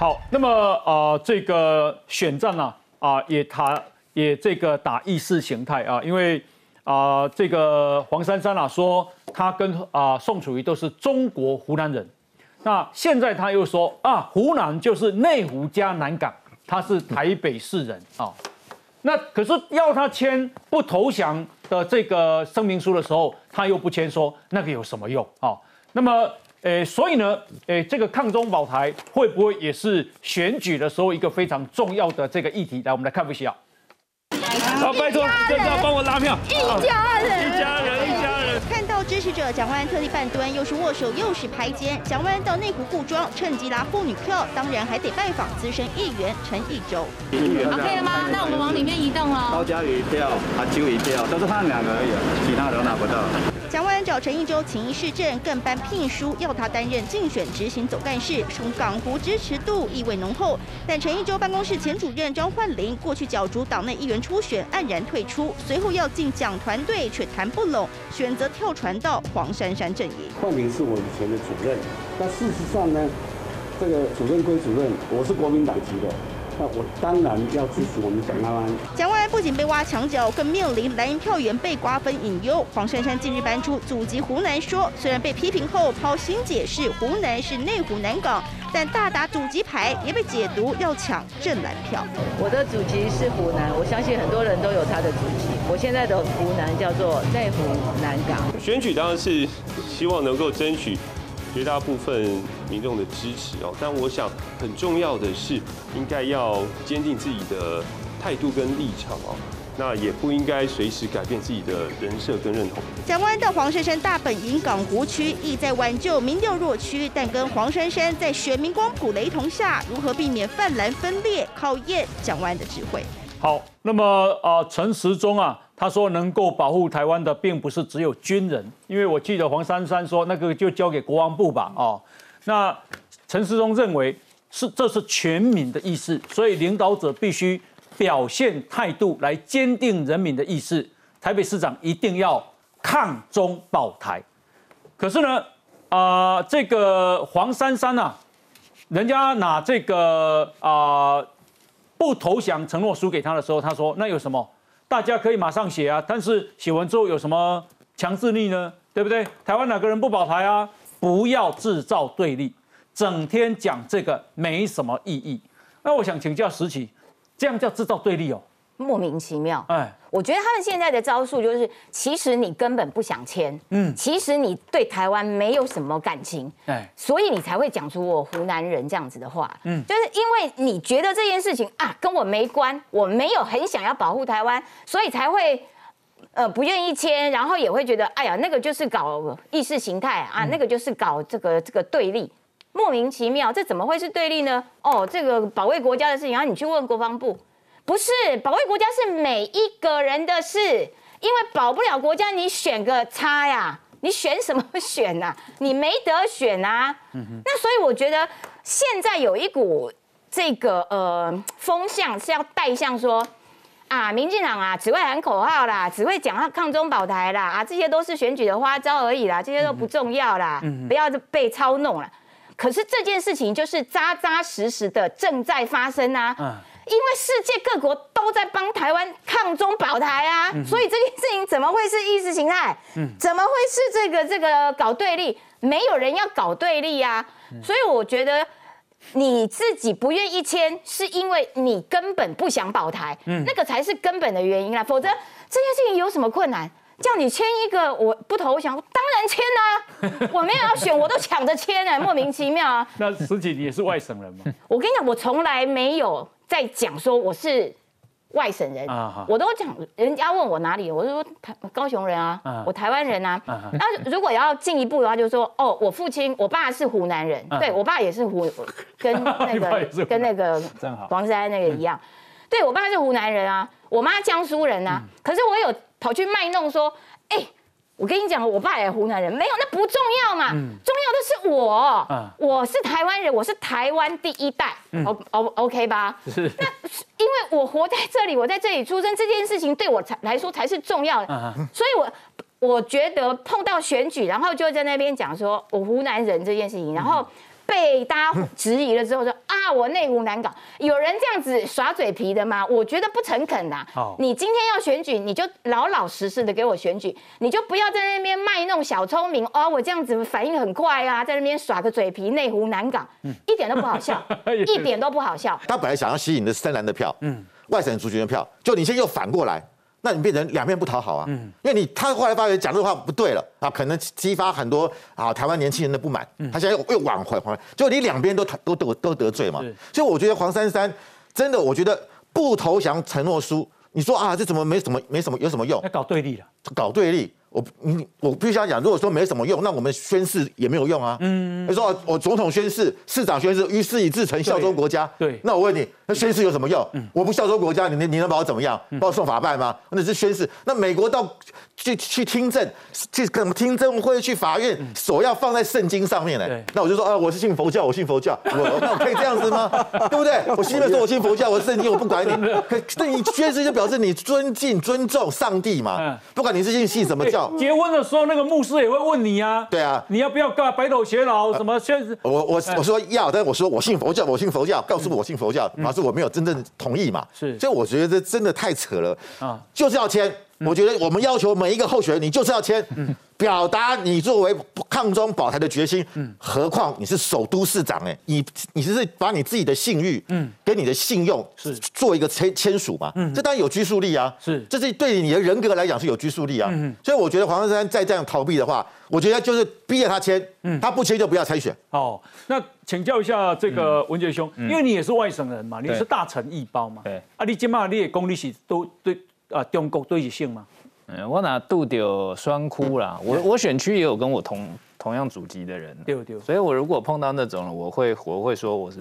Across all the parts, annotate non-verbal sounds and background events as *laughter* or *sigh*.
好，那么呃，这个选战呢啊，也他也这个打意识形态啊，因为啊，这个黄珊珊啊说他跟啊宋楚瑜都是中国湖南人，那现在他又说啊，湖南就是内湖加南港，他是台北市人啊。那可是要他签不投降的这个声明书的时候，他又不签，说那个有什么用啊？那么，诶，所以呢，诶，这个抗中保台会不会也是选举的时候一个非常重要的这个议题？来，我们来看不需要。好，拜托，真的要帮我拉票。一家人，一家人，一家人。看到支持者蒋万安特地半蹲，又是握手又是拍肩。蒋万安到内湖故装，趁机拉妇女票，当然还得拜访资深议员陈义洲。OK 了吗？那我们往里面移动了。高嘉瑜票，阿秋一票，都是他们两个而已，其他都拿不到。蒋万安找陈义洲请一市政，更颁聘书，要他担任竞选执行总干事，从港湖支持度意味浓厚。但陈义洲办公室前主任张焕林过去角逐党内议员初选，黯然退出，随后要进蒋团队却谈不拢，选择跳船到黄珊珊阵营。焕林是我以前的主任，但事实上呢，这个主任归主任，我是国民党籍的。那我当然要支持我们蒋万安。蒋万安不仅被挖墙角，更面临蓝营票源被瓜分隐忧。黄珊珊近日搬出祖籍湖南，说虽然被批评后抛新解释，湖南是内湖南港，但大打祖籍牌也被解读要抢正蓝票。我的祖籍是湖南，我相信很多人都有他的祖籍。我现在的湖南叫做内湖南港。选举当然是希望能够争取。绝大部分民众的支持哦，但我想很重要的是，应该要坚定自己的态度跟立场哦，那也不应该随时改变自己的人设跟认同。蒋万的黄珊珊大本营港湖区意在挽救民调弱区，但跟黄珊珊在选民光谱雷同下，如何避免泛蓝分裂，考验蒋万的智慧。好，那么啊，陈时中啊。他说：“能够保护台湾的，并不是只有军人，因为我记得黄珊珊说，那个就交给国防部吧。哦，那陈世忠认为是这是全民的意思，所以领导者必须表现态度来坚定人民的意思。台北市长一定要抗中保台。可是呢，啊，这个黄珊珊呐，人家拿这个啊不投降承诺书给他的时候，他说那有什么？”大家可以马上写啊，但是写完之后有什么强制力呢？对不对？台湾哪个人不保台啊？不要制造对立，整天讲这个没什么意义。那我想请教石奇，这样叫制造对立哦？莫名其妙，哎，我觉得他们现在的招数就是，其实你根本不想签，嗯，其实你对台湾没有什么感情，哎，所以你才会讲出我湖南人这样子的话，嗯，就是因为你觉得这件事情啊跟我没关，我没有很想要保护台湾，所以才会呃不愿意签，然后也会觉得哎呀那个就是搞意识形态啊，那个就是搞这个这个对立，莫名其妙，这怎么会是对立呢？哦，这个保卫国家的事情，然后你去问国防部。不是保卫国家是每一个人的事，因为保不了国家，你选个差呀？你选什么选呐？*laughs* 你没得选啊！那所以我觉得现在有一股这个呃风向是要带向说啊，民进党啊只会喊口号啦，只会讲抗中保台啦啊，这些都是选举的花招而已啦，这些都不重要啦，不要被操弄了。可是这件事情就是扎扎实实的正在发生啊。因为世界各国都在帮台湾抗中保台啊，所以这件事情怎么会是意识形态？怎么会是这个这个搞对立？没有人要搞对立啊，所以我觉得你自己不愿意签，是因为你根本不想保台，那个才是根本的原因啦。否则这件事情有什么困难？叫你签一个我不投降，当然签啊！*laughs* 我没有要选，我都抢着签哎，莫名其妙啊。*laughs* 那十几你也是外省人吗？*laughs* 我跟你讲，我从来没有。在讲说我是外省人，我都讲人家问我哪里，我说台高雄人啊，我台湾人啊。那如果要进一步的话，就说哦，我父亲我爸是湖南人，对我爸也是湖，跟那个 *laughs* 跟那个黄山那个一样，对我爸是湖南人啊，我妈江苏人啊。可是我有跑去卖弄说，哎。我跟你讲，我爸也湖南人，没有那不重要嘛，重要的是我，我是台湾人，我是台湾第一代，O O OK 吧？是。那因为我活在这里，我在这里出生，这件事情对我才来说才是重要的，所以我我觉得碰到选举，然后就在那边讲说我湖南人这件事情，然后。被大家质疑了之后说啊，我内湖难搞，有人这样子耍嘴皮的吗？我觉得不诚恳呐。你今天要选举，你就老老实实的给我选举，你就不要在那边卖弄小聪明哦。我这样子反应很快啊，在那边耍个嘴皮，内湖难搞，一点都不好笑，*laughs* 一点都不好笑。他本来想要吸引的是深蓝的票，嗯，外省族群的票，就你现在又反过来。那你变成两面不讨好啊？嗯，因为你他后来发觉讲这话不对了啊，可能激发很多啊台湾年轻人的不满。他现在又又挽回，回就你两边都都都都得罪嘛。所以我觉得黄珊珊真的，我觉得不投降承诺书，你说啊，这怎么没什么没什么有什么用？要搞对立了，搞对立。我你我必须要讲，如果说没什么用，那我们宣誓也没有用啊。嗯，你说我总统宣誓，市长宣誓，于是以至诚效忠国家。对，那我问你，那宣誓有什么用？我不效忠国家，你你能把我怎么样？把我送法办吗？那是宣誓。那美国到去去听证，去什么听证会去法院，手要放在圣经上面嘞。那我就说啊，我是信佛教，我信佛教，我那我可以这样子吗？*laughs* 对不对？我心里说我信佛教，我圣经我不管你。可那你宣誓就表示你尊敬尊重上帝嘛？不管你是信信什么教。结婚的时候，那个牧师也会问你啊。对啊，你要不要干白头偕老？什么？现我我我说要，但是我说我信佛教，我信佛教，告诉我信佛教，表示我没有真正同意嘛。是，所以我觉得这真的太扯了啊，就是要签。我觉得我们要求每一个候选人，你就是要签，表达你作为抗中保台的决心。嗯，何况你是首都市长，哎，你你是把你自己的信誉，嗯，跟你的信用是做一个签签署嘛？嗯，这当然有拘束力啊。是，这是对你的人格来讲是有拘束力啊。嗯，所以我觉得黄珊珊再这样逃避的话，我觉得就是逼着他签，嗯，他不签就不要参选。哦，那请教一下这个文杰兄，因为你也是外省人嘛，你是大城一包嘛，对，啊，你今嘛你也功力是都对。啊，中国对一性吗？嗯，我哪度丢酸哭啦。*laughs* 我我选区也有跟我同同样祖籍的人，丢丢。所以我如果碰到那种，我会我会说我是，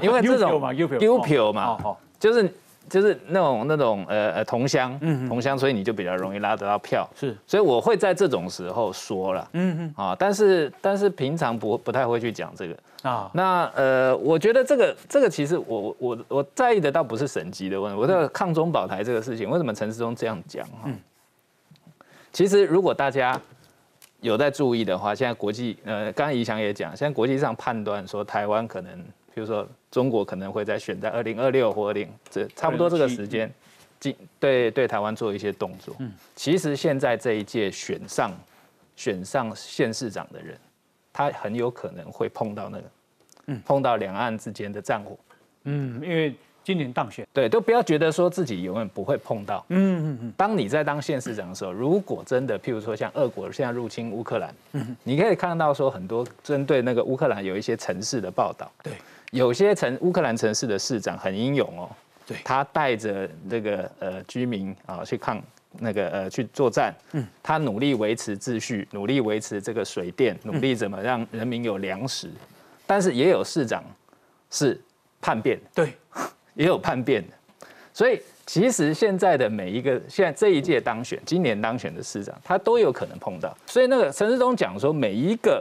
因为这种 *laughs* 丢票嘛，就是就是那种那种呃呃同乡，嗯同乡，所以你就比较容易拉得到票。是，所以我会在这种时候说了，嗯嗯啊，但是但是平常不不太会去讲这个。啊，那呃，我觉得这个这个其实我我我在意的倒不是省级的问题，我在抗中保台这个事情，为什么陈世忠这样讲哈？其实如果大家有在注意的话，现在国际呃，刚刚怡翔也讲，现在国际上判断说台湾可能，比如说中国可能会在选在二零二六或二零这差不多这个时间，进对对台湾做一些动作。嗯，其实现在这一届选上选上县市长的人。他很有可能会碰到那个，嗯，碰到两岸之间的战火，嗯，因为今年当选，对，都不要觉得说自己永远不会碰到，嗯嗯嗯。当你在当县市长的时候，如果真的，譬如说像俄国现在入侵乌克兰，嗯，你可以看到说很多针对那个乌克兰有一些城市的报道，对，有些城乌克兰城市的市长很英勇哦，对，他带着那个呃居民啊去抗。那个呃去作战，嗯，他努力维持秩序，努力维持这个水电，努力怎么让人民有粮食，但是也有市长是叛变，对，*laughs* 也有叛变的，所以其实现在的每一个现在这一届当选，今年当选的市长，他都有可能碰到，所以那个陈世忠讲说，每一个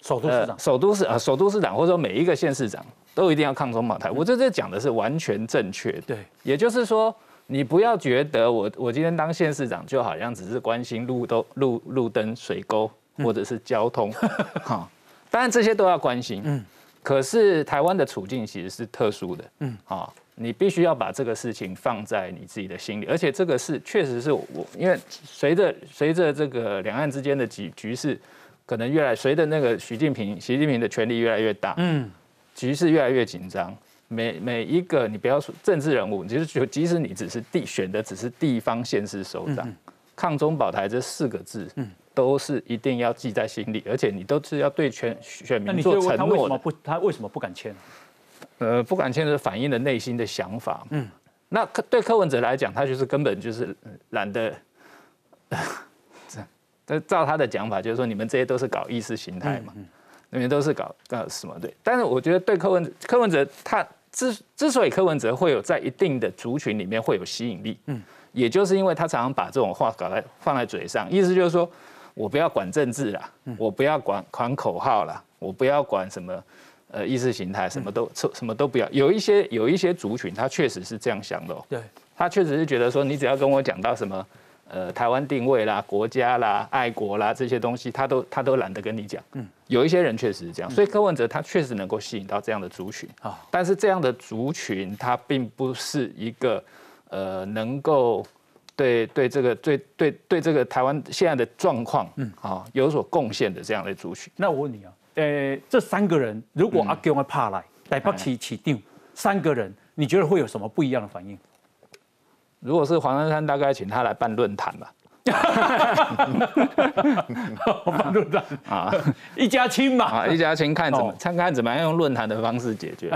首都市长，首都市啊，首都市长或者说每一个县市长都一定要抗中保台，我这这讲的是完全正确，对，也就是说。你不要觉得我我今天当县市长就好像只是关心路都路路灯水沟或者是交通，*laughs* 哈，当然这些都要关心，嗯，可是台湾的处境其实是特殊的，嗯，啊，你必须要把这个事情放在你自己的心里，而且这个是确实是我因为随着随着这个两岸之间的局局势可能越来随着那个习近平习近平的权力越来越大，嗯，局势越来越紧张。每每一个你不要说政治人物，其实就即使你只是地选的只是地方县市首长，抗中保台这四个字，嗯，都是一定要记在心里，而且你都是要对全选民做承诺的。他为什么不？他为什么不敢签？呃，不敢签是反映了内心的想法。嗯，那对柯文哲来讲，他就是根本就是懒得。*laughs* 这照他的讲法，就是说你们这些都是搞意识形态嘛，那边都是搞搞什么对？但是我觉得对柯文柯文哲他。之之所以柯文哲会有在一定的族群里面会有吸引力，嗯，也就是因为他常常把这种话搞在放在嘴上，意思就是说我不要管政治啦，我不要管管口号啦，我不要管什么呃意识形态，什么都什么都不要。有一些有一些族群，他确实是这样想的，对，他确实是觉得说，你只要跟我讲到什么呃台湾定位啦、国家啦、爱国啦这些东西，他都他都懒得跟你讲。嗯，有一些人确实是这样，所以柯文哲他确实能够吸引到这样的族群啊。但是这样的族群，他并不是一个呃能够对对这个对对对这个台湾现在的状况嗯啊有所贡献的这样的族群。那我问你啊，呃，这三个人如果阿公要怕来来北起起定，三个人。你觉得会有什么不一样的反应？如果是黄珊珊，大概请他来办论坛吧。*laughs* 办论坛啊，一家亲嘛。啊，一家亲看怎么看看怎么样用论坛的方式解决。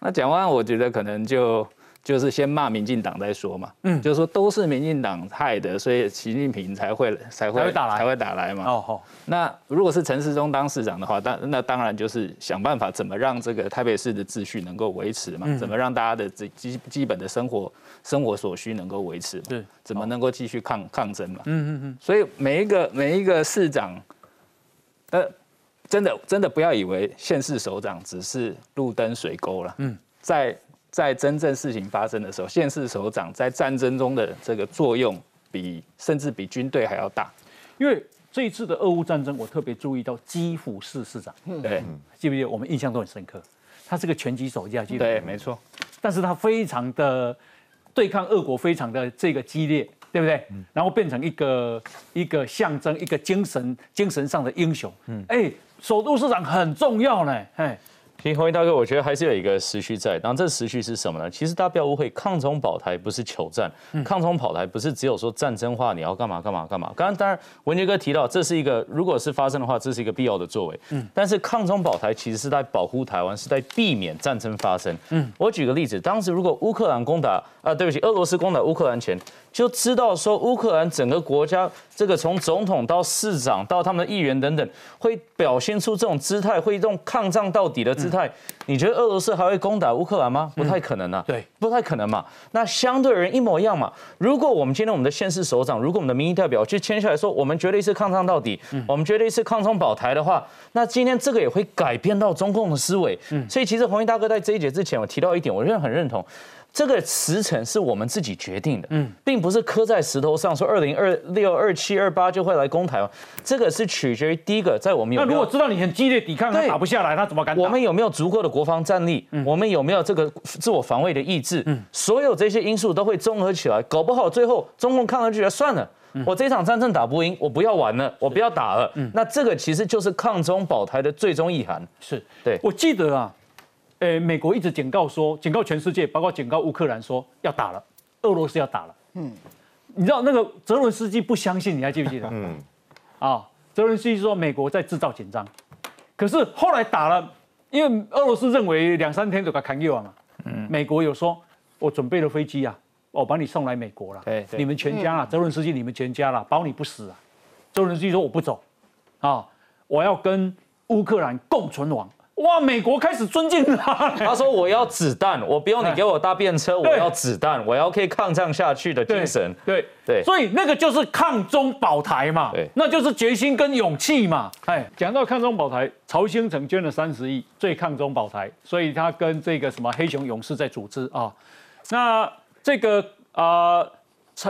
那讲完，我觉得可能就。就是先骂民进党再说嘛，嗯，就是说都是民进党害的，所以习近平才会才会打来才会打来嘛。哦好，那如果是陈世忠当市长的话，当那当然就是想办法怎么让这个台北市的秩序能够维持嘛，怎么让大家的基基基本的生活生活所需能够维持，对，怎么能够继续抗抗争嘛。嗯嗯嗯。所以每一个每一个市长，呃，真的真的不要以为县市首长只是路灯水沟了。嗯，在。在真正事情发生的时候，县市首长在战争中的这个作用，比甚至比军队还要大。因为这一次的俄乌战争，我特别注意到基辅市市长，对，记不记得？我们印象都很深刻。他是个拳击手架，记得？对，没错。但是他非常的对抗俄国，非常的这个激烈，对不对？然后变成一个一个象征，一个精神精神上的英雄。嗯，哎，首都市长很重要呢，哎。其实红衣大哥，我觉得还是有一个时序在。然后这时序是什么呢？其实大家不要误会，抗中保台不是求战，抗中保台不是只有说战争化，你要干嘛干嘛干嘛。刚刚当然文杰哥提到，这是一个如果是发生的话，这是一个必要的作为。嗯。但是抗中保台其实是在保护台湾，是在避免战争发生。嗯。我举个例子，当时如果乌克兰攻打啊，对不起，俄罗斯攻打乌克兰前。就知道说乌克兰整个国家，这个从总统到市长到他们的议员等等，会表现出这种姿态，会这种抗战到底的姿态。你觉得俄罗斯还会攻打乌克兰吗？不太可能啊。对，不太可能嘛。那相对人一模一样嘛。如果我们今天我们的县市首长，如果我们的民意代表去签下来说，我们绝对是抗战到底，我们绝对是抗中保台的话，那今天这个也会改变到中共的思维。嗯。所以其实红衣大哥在这一节之前，我提到一点，我认为很认同。这个时辰是我们自己决定的，嗯，并不是刻在石头上说二零二六、二七、二八就会来攻台湾。这个是取决于第一个，在我们有那如果知道你很激烈抵抗，他打不下来，他怎么敢？我们有没有足够的国防战力？我们有没有这个自我防卫的意志？嗯，所有这些因素都会综合起来，搞不好最后中共抗了就觉得算了，我这场战争打不赢，我不要玩了，我不要打了。嗯，那这个其实就是抗中保台的最终意涵。是对，我记得啊。诶，美国一直警告说，警告全世界，包括警告乌克兰说要打了，俄罗斯要打了。嗯，你知道那个泽伦斯基不相信，你还记不记得？嗯，啊，泽伦斯基说美国在制造紧张，可是后来打了，因为俄罗斯认为两三天就该砍掉了嘛。嗯，美国有说，我准备了飞机啊，我把你送来美国了。对，你们全家啊，泽伦斯基你们全家了，保你不死啊。泽伦斯基说我不走，啊，我要跟乌克兰共存亡。哇！美国开始尊敬他。他说：“我要子弹，我不用你给我搭便车，我要子弹，我要可以抗战下去的精神。”对对，所以那个就是抗中保台嘛，对，那就是决心跟勇气嘛。哎，讲到抗中保台，曹兴诚捐了三十亿，最抗中保台，所以他跟这个什么黑熊勇士在组织啊。那这个啊，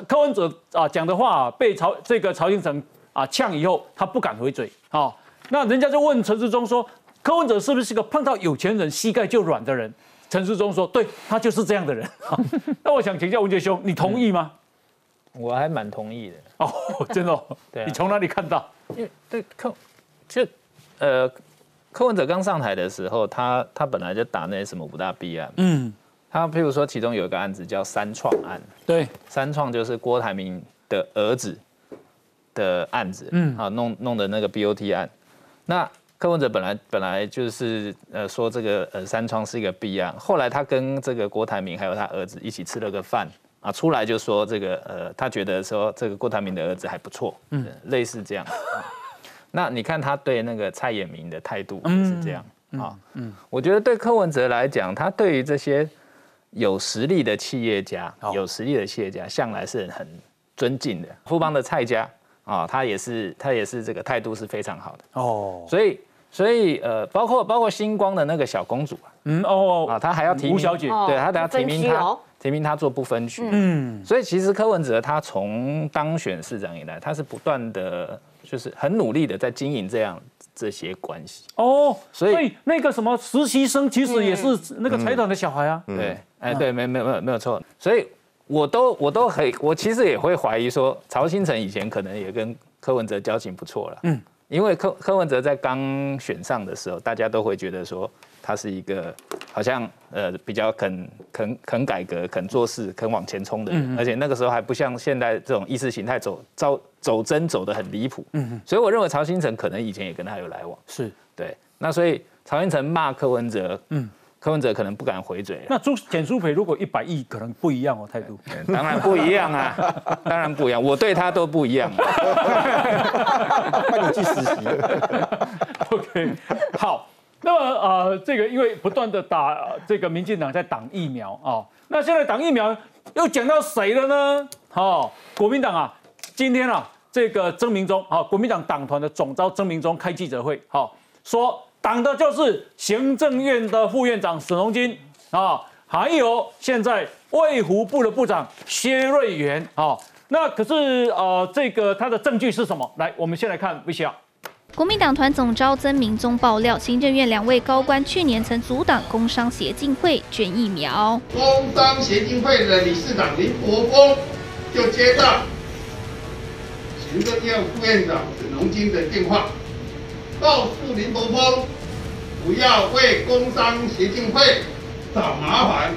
柯文哲啊讲的话被曹这个曹兴诚啊呛以后，他不敢回嘴啊。那人家就问陈志忠说。柯文哲是不是个碰到有钱人膝盖就软的人？陈世忠说：“对他就是这样的人。*laughs* ”那我想请教文杰兄，你同意吗？我还蛮同意的哦，真的。对，你从哪里看到？因为对柯，就呃，柯文哲刚上台的时候，他他本来就打那些什么五大弊案。嗯，他譬如说，其中有一个案子叫三创案。对，三创就是郭台铭的儿子的案子。嗯，啊，弄弄的那个 BOT 案，那。柯文哲本来本来就是呃说这个呃三创是一个弊案，后来他跟这个郭台铭还有他儿子一起吃了个饭啊，出来就说这个呃他觉得说这个郭台铭的儿子还不错，嗯，类似这样。那你看他对那个蔡衍明的态度也是这样啊，嗯，我觉得对柯文哲来讲，他对于这些有实力的企业家，有实力的企业家向来是很尊敬的。富邦的蔡家啊，他也是他也是这个态度是非常好的哦，所以。所以呃，包括包括星光的那个小公主啊，嗯哦啊，她还要提名吴小姐，对她等下提名她，提名她做不分区。嗯，所以其实柯文哲他从当选市长以来，他是不断的，就是很努力的在经营这样这些关系。哦，所以那个什么实习生其实也是那个财团的小孩啊。对，哎，对，没没没有没有错。所以我都我都很，我其实也会怀疑说，曹新成以前可能也跟柯文哲交情不错了。嗯，因为柯柯文哲在刚选上的时候，大家都会觉得说。他是一个好像呃比较肯肯肯改革、肯做事、肯往前冲的人，而且那个时候还不像现在这种意识形态走走走真走的很离谱，嗯所以我认为曹新成可能以前也跟他有来往，是。对，那所以曹新成骂柯文哲，嗯，柯文哲可能不敢回嘴。那朱简书培如果一百亿，可能不一样哦态度，当然不一样啊，*laughs* 当然不一样，我对他都不一样，*laughs* 那你去实习，*laughs* OK，好。那么呃，这个因为不断的打这个民进党在挡疫苗啊，那现在挡疫苗又讲到谁了呢？好，国民党啊，今天啊，这个曾明忠啊，国民党党团的总召曾明忠开记者会，好，说挡的就是行政院的副院长沈荣金啊，还有现在卫福部的部长薛瑞元啊，那可是呃，这个他的证据是什么？来，我们先来看 C R。国民党团总召曾明宗爆料，行政院两位高官去年曾阻挡工商协进会捐疫苗。工商协进会的理事长林国峰就接到行政院副院长沈荣金的电话，告诉林国峰不要为工商协进会找麻烦，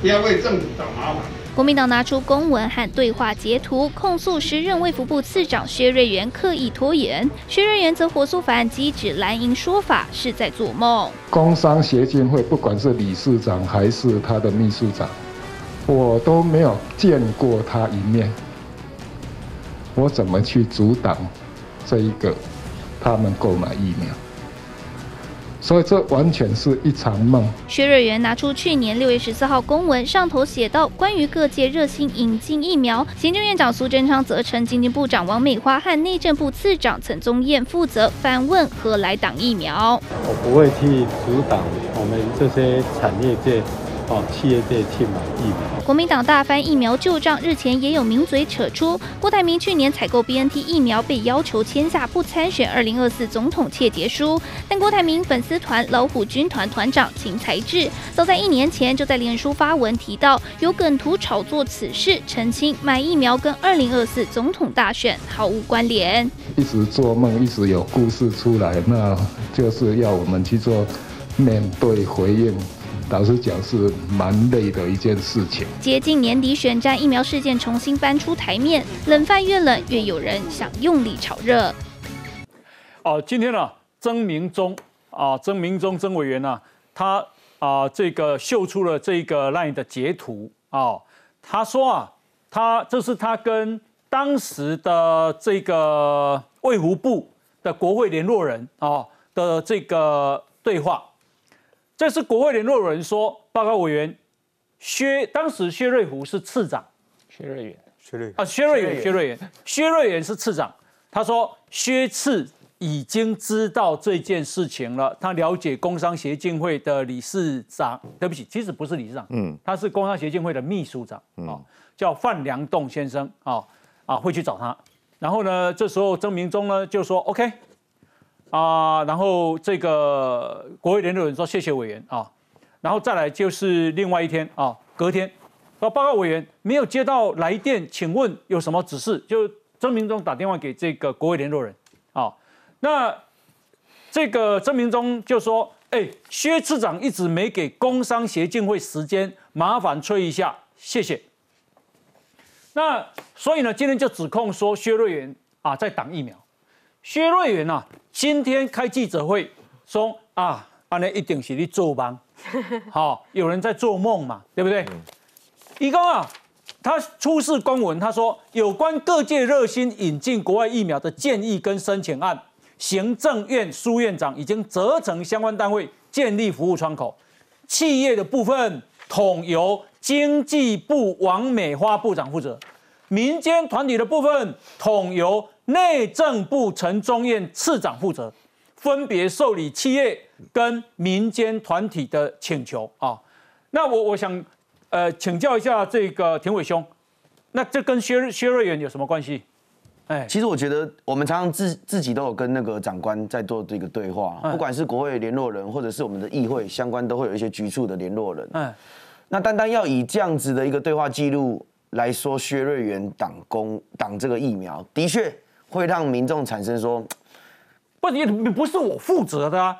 不要为政府找麻烦。国民党拿出公文和对话截图，控诉时任卫福部次长薛瑞元刻意拖延。薛瑞元则火速反击，指蓝营说法是在做梦。工商协进会不管是理事长还是他的秘书长，我都没有见过他一面，我怎么去阻挡这一个他们购买疫苗？所以这完全是一场梦。薛瑞元拿出去年六月十四号公文，上头写到关于各界热心引进疫苗，行政院长苏贞昌责成经济部长王美花和内政部次长陈宗彦负责反问何来党疫苗。我不会去阻挡我们这些产业界。企业界去买疫苗。国民党大翻疫苗旧账，日前也有名嘴扯出，郭台铭去年采购 BNT 疫苗被要求签下不参选二零二四总统切结书，但郭台铭粉丝团老虎军团团长秦才智，早在一年前就在脸书发文提到有梗图炒作此事，澄清买疫苗跟二零二四总统大选毫无关联。一直做梦，一直有故事出来，那就是要我们去做面对回应。老实讲，是蛮累的一件事情。接近年底，选战疫苗事件重新搬出台面，冷饭越冷，越有人想用力炒热。哦，今天呢，曾明忠啊，曾明忠曾委员呢，他啊，这个秀出了这个 LINE 的截图啊，他说啊，他这是他跟当时的这个卫福部的国会联络人啊的这个对话。这是国会联络人说，报告委员薛，当时薛瑞福是次长，薛瑞元，薛瑞啊，薛瑞元，薛瑞元，薛瑞元是次长。他说薛次已经知道这件事情了，他了解工商协进会的理事长，对不起，其实不是理事长，嗯，他是工商协进会的秘书长，啊，叫范良栋先生，啊啊，会去找他。然后呢，这时候曾明忠呢就说 OK。啊，然后这个国会联络人说谢谢委员啊，然后再来就是另外一天啊，隔天说报告委员没有接到来电，请问有什么指示？就曾明忠打电话给这个国会联络人啊，那这个曾明忠就说，哎，薛次长一直没给工商协进会时间，麻烦催一下，谢谢。那所以呢，今天就指控说薛瑞元啊在挡疫苗。薛瑞元呐，今天开记者会说啊，安尼一定是你做梦，*laughs* 好，有人在做梦嘛，对不对？一共啊，他出示公文，他说有关各界热心引进国外疫苗的建议跟申请案，行政院苏院长已经责成相关单位建立服务窗口，企业的部分统由经济部王美花部长负责，民间团体的部分统由。内政部陈宗彦次长负责，分别受理企业跟民间团体的请求啊。那我我想，呃，请教一下这个田伟兄，那这跟薛薛瑞元有什么关系？哎，其实我觉得我们常常自自己都有跟那个长官在做这个对话，不管是国会联络人，或者是我们的议会相关，都会有一些局处的联络人。嗯，那单单要以这样子的一个对话记录来说，薛瑞元党工党这个疫苗，的确会让民众产生说，不，你不是我负责的啊。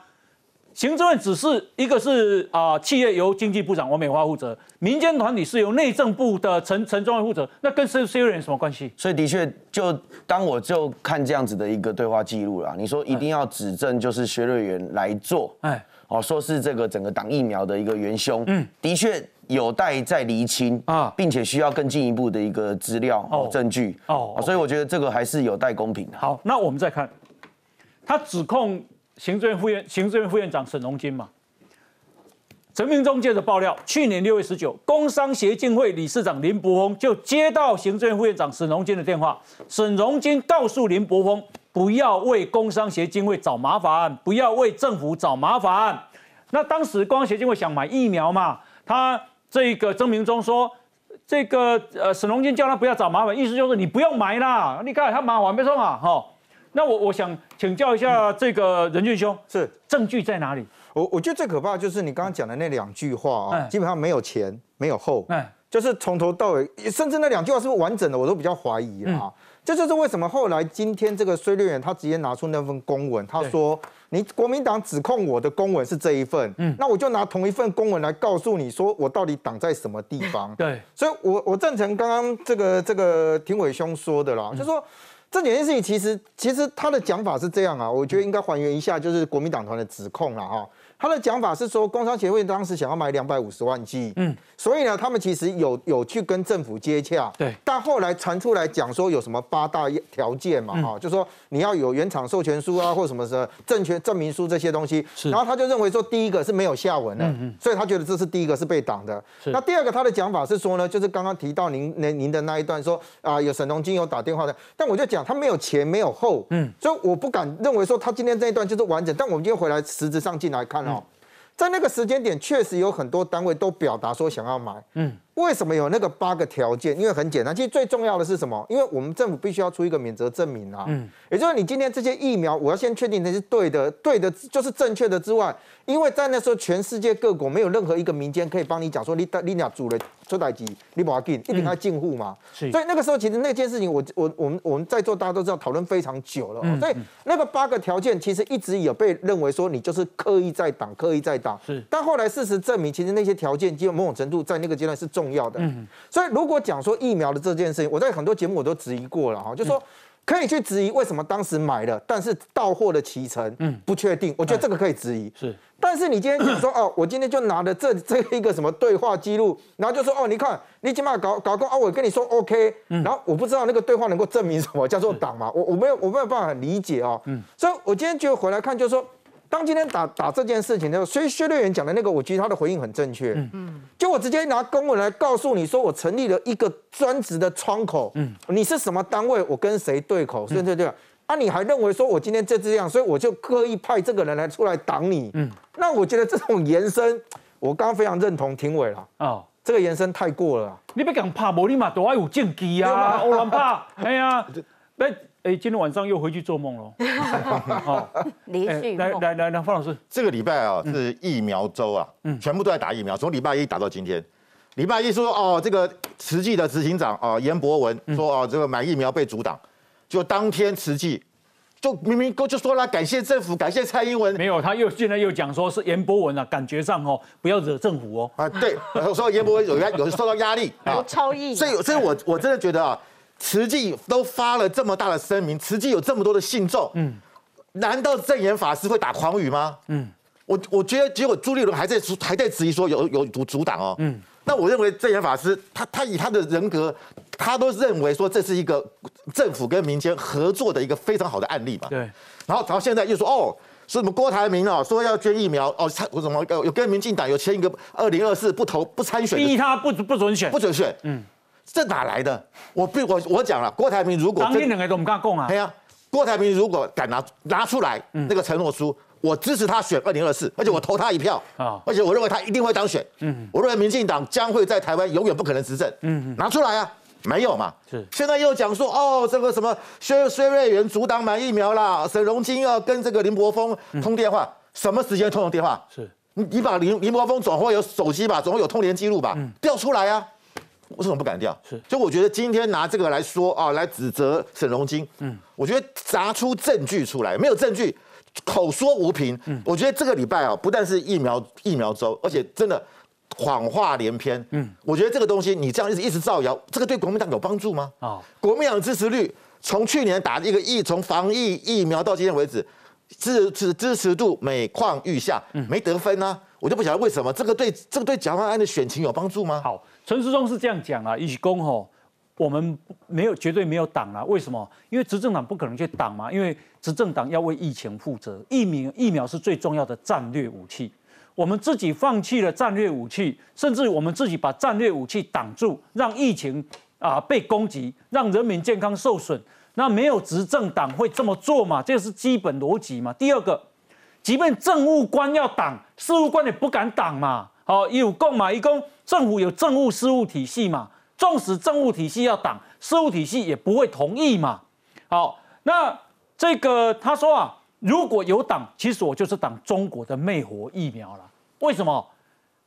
行政院只是一个是啊，企业由经济部长王美花负责，民间团体是由内政部的陈陈忠负责，那跟薛薛瑞元什么关系？所以的确，就当我就看这样子的一个对话记录啦。你说一定要指证就是薛瑞元来做，哎，哦，说是这个整个党疫苗的一个元凶，嗯，的确有待再厘清啊，并且需要更进一步的一个资料哦证据哦，所以我觉得这个还是有待公平的。好，那我们再看他指控。行政院副院行政院副院长沈荣金嘛，陈明忠接着爆料，去年六月十九，工商协进会理事长林柏峰就接到行政院副院长沈荣金的电话，沈荣金告诉林柏峰，不要为工商协进会找麻烦，不要为政府找麻烦。那当时工商协进会想买疫苗嘛，他这个曾明忠说，这个呃沈荣金叫他不要找麻烦，意思就是你不用埋啦，你看他麻烦没错嘛，哈。那我我想请教一下这个任俊兄，是。证据在哪里？我我觉得最可怕的就是你刚刚讲的那两句话啊，基本上没有前没有后，哎，就是从头到尾，甚至那两句话是不是完整的，我都比较怀疑啊。这就是为什么后来今天这个孙立远他直接拿出那份公文，他说你国民党指控我的公文是这一份，嗯，那我就拿同一份公文来告诉你说我到底挡在什么地方。对，所以我我赞成刚刚这个这个庭伟兄说的啦，就说。这两件事情其实，其实他的讲法是这样啊，我觉得应该还原一下，就是国民党团的指控了哈。他的讲法是说，工商协会当时想要买两百五十万剂，嗯，所以呢，他们其实有有去跟政府接洽，对。但后来传出来讲说有什么八大条件嘛，哈，就说你要有原厂授权书啊，或什么什么证权证明书这些东西。然后他就认为说，第一个是没有下文的，所以他觉得这是第一个是被挡的。那第二个他的讲法是说呢，就是刚刚提到您您您的那一段说啊，有沈东金有打电话的，但我就讲他没有前没有后，嗯，所以我不敢认为说他今天这一段就是完整。但我们今天回来实质上进来看哦。在那个时间点，确实有很多单位都表达说想要买，嗯。为什么有那个八个条件？因为很简单，其实最重要的是什么？因为我们政府必须要出一个免责证明啊。嗯，也就是你今天这些疫苗，我要先确定它是对的，对的就是正确的之外，因为在那时候全世界各国没有任何一个民间可以帮你讲说你你俩煮了出代级，你把它进，一定要进户嘛。所以那个时候其实那件事情，我我我们我们在座大家都知道讨论非常久了。所以那个八个条件其实一直有被认为说你就是刻意在挡，刻意在挡。是，但后来事实证明，其实那些条件，基本某种程度在那个阶段是重。要的，嗯，所以如果讲说疫苗的这件事情，我在很多节目我都质疑过了哈，就说可以去质疑为什么当时买了，但是到货的启程，嗯，不确定，我觉得这个可以质疑，是。但是你今天就说 *coughs* 哦，我今天就拿了这这一个什么对话记录，然后就说哦，你看你起码搞搞过啊，我跟你说 OK，然后我不知道那个对话能够证明什么叫做党嘛，我我没有我没有办法理解哦，嗯，所以我今天就回来看，就是说。当今天打打这件事情的时候，所以薛瑞元讲的那个，我觉得他的回应很正确。嗯嗯，就我直接拿公文来告诉你说，我成立了一个专职的窗口。嗯，你是什么单位？我跟谁对口？对对对。啊，你还认为说我今天这这样，所以我就刻意派这个人来出来挡你？嗯，那我觉得这种延伸，我刚刚非常认同庭伟了。哦，这个延伸太过了。你别讲怕，无你嘛都要有证据啊！我乱怕，*laughs* 哎呀，*laughs* 那。哎，今天晚上又回去做梦了。好，*laughs* 连续来来来来，方老师，这个礼拜啊是疫苗周啊，嗯，全部都在打疫苗，从礼拜一打到今天。礼拜一说哦，这个慈济的执行长啊严博文说哦，这个买疫苗被阻挡，就当天慈济就明明就说了感谢政府，感谢蔡英文，没有，他又现在又讲说是严博文啊，感觉上哦不要惹政府哦。啊，对，说严博文有压有受到压力啊，超意。所以所以我我真的觉得啊。慈济都发了这么大的声明，慈济有这么多的信众，嗯，难道正言法师会打诳语吗？嗯，我我觉得结果朱立伦还在还在质疑说有有阻阻挡哦，嗯，那我认为正言法师他他以他的人格，他都认为说这是一个政府跟民间合作的一个非常好的案例嘛，对，然后然后现在又说哦，说什么郭台铭哦，说要捐疫苗哦，他什么有跟民进党有签一个二零二四不投不参选，逼他不不准选。不准选，嗯。这哪来的？我不我我讲了，郭台铭如果当天两个都唔敢讲啊。对啊，郭台铭如果敢拿拿出来那个承诺书，我支持他选二零二四，而且我投他一票啊，而且我认为他一定会当选。嗯，我认为民进党将会在台湾永远不可能执政。嗯，拿出来啊，没有嘛？是。现在又讲说哦，这个什么薛薛瑞元阻挡买疫苗啦，沈荣金要跟这个林柏峰通电话，什么时间通的电话？是。你你把林林柏峰总会有手机吧，总会有通联记录吧？调出来啊！为什么不敢调？是。就我觉得今天拿这个来说啊，来指责沈荣金，嗯，我觉得砸出证据出来，没有证据。口说无凭，嗯我觉得这个礼拜啊，不但是疫苗疫苗周，而且真的谎话连篇。嗯，我觉得这个东西你这样一直一直造谣，这个对国民党有帮助吗？啊，国民党的支持率从去年打一个疫，从防疫疫苗到今天为止，支持支持度每况愈下，没得分呢。我就不晓得为什么这个对这个对蒋万安的选情有帮助吗？好，陈时中是这样讲啊，以公吼。我们没有绝对没有党了，为什么？因为执政党不可能去挡嘛，因为执政党要为疫情负责，疫苗疫苗是最重要的战略武器。我们自己放弃了战略武器，甚至我们自己把战略武器挡住，让疫情啊被攻击，让人民健康受损。那没有执政党会这么做嘛？这是基本逻辑嘛。第二个，即便政务官要挡，事务官也不敢挡嘛。好，有共嘛？一共政府有政务事务体系嘛？纵使政务体系要挡，事务体系也不会同意嘛。好，那这个他说啊，如果有党，其实我就是挡中国的魅活疫苗了。为什么？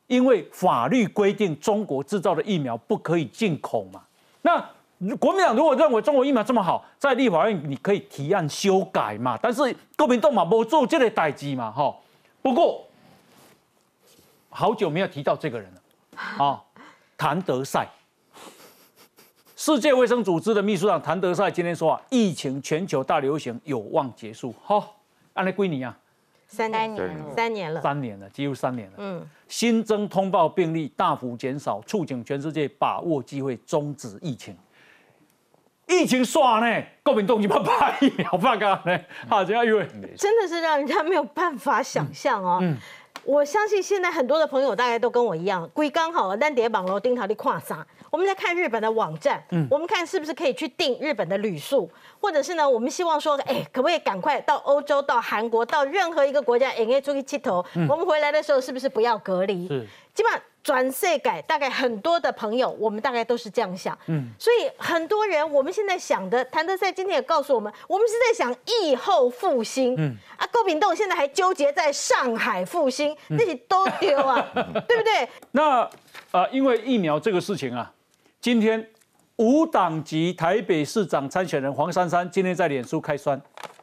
因为法律规定中国制造的疫苗不可以进口嘛。那国民党如果认为中国疫苗这么好，在立法院你可以提案修改嘛。但是国民党嘛不做这类代机嘛，哈。不过好久没有提到这个人了 *laughs* 啊，谭德赛。世界卫生组织的秘书长谭德赛今天说啊，疫情全球大流行有望结束。好，按来归你啊，三年了，三年了，三年了，几乎三年了。嗯，新增通报病例大幅减少，促请全世界把握机会终止疫情。疫情耍呢？国民党你 *laughs* 不怕疫苗不干呢？好，这样因为真的是让人家没有办法想象哦。嗯。我相信现在很多的朋友大概都跟我一样，归刚好但叠网楼盯他的跨啥？我们在看日本的网站，嗯，我们看是不是可以去订日本的旅宿，或者是呢，我们希望说，哎，可不可以赶快到欧洲、到韩国、到任何一个国家，也可以出去剃头？我们回来的时候是不是不要隔离？基本上。转税改，大概很多的朋友，我们大概都是这样想。嗯，所以很多人，我们现在想的，谭德赛今天也告诉我们，我们是在想疫后复兴。嗯，啊，郭炳栋现在还纠结在上海复兴，那些都丢啊，*laughs* 对不对？那呃，因为疫苗这个事情啊，今天无党籍台北市长参选人黄珊珊今天在脸书开酸，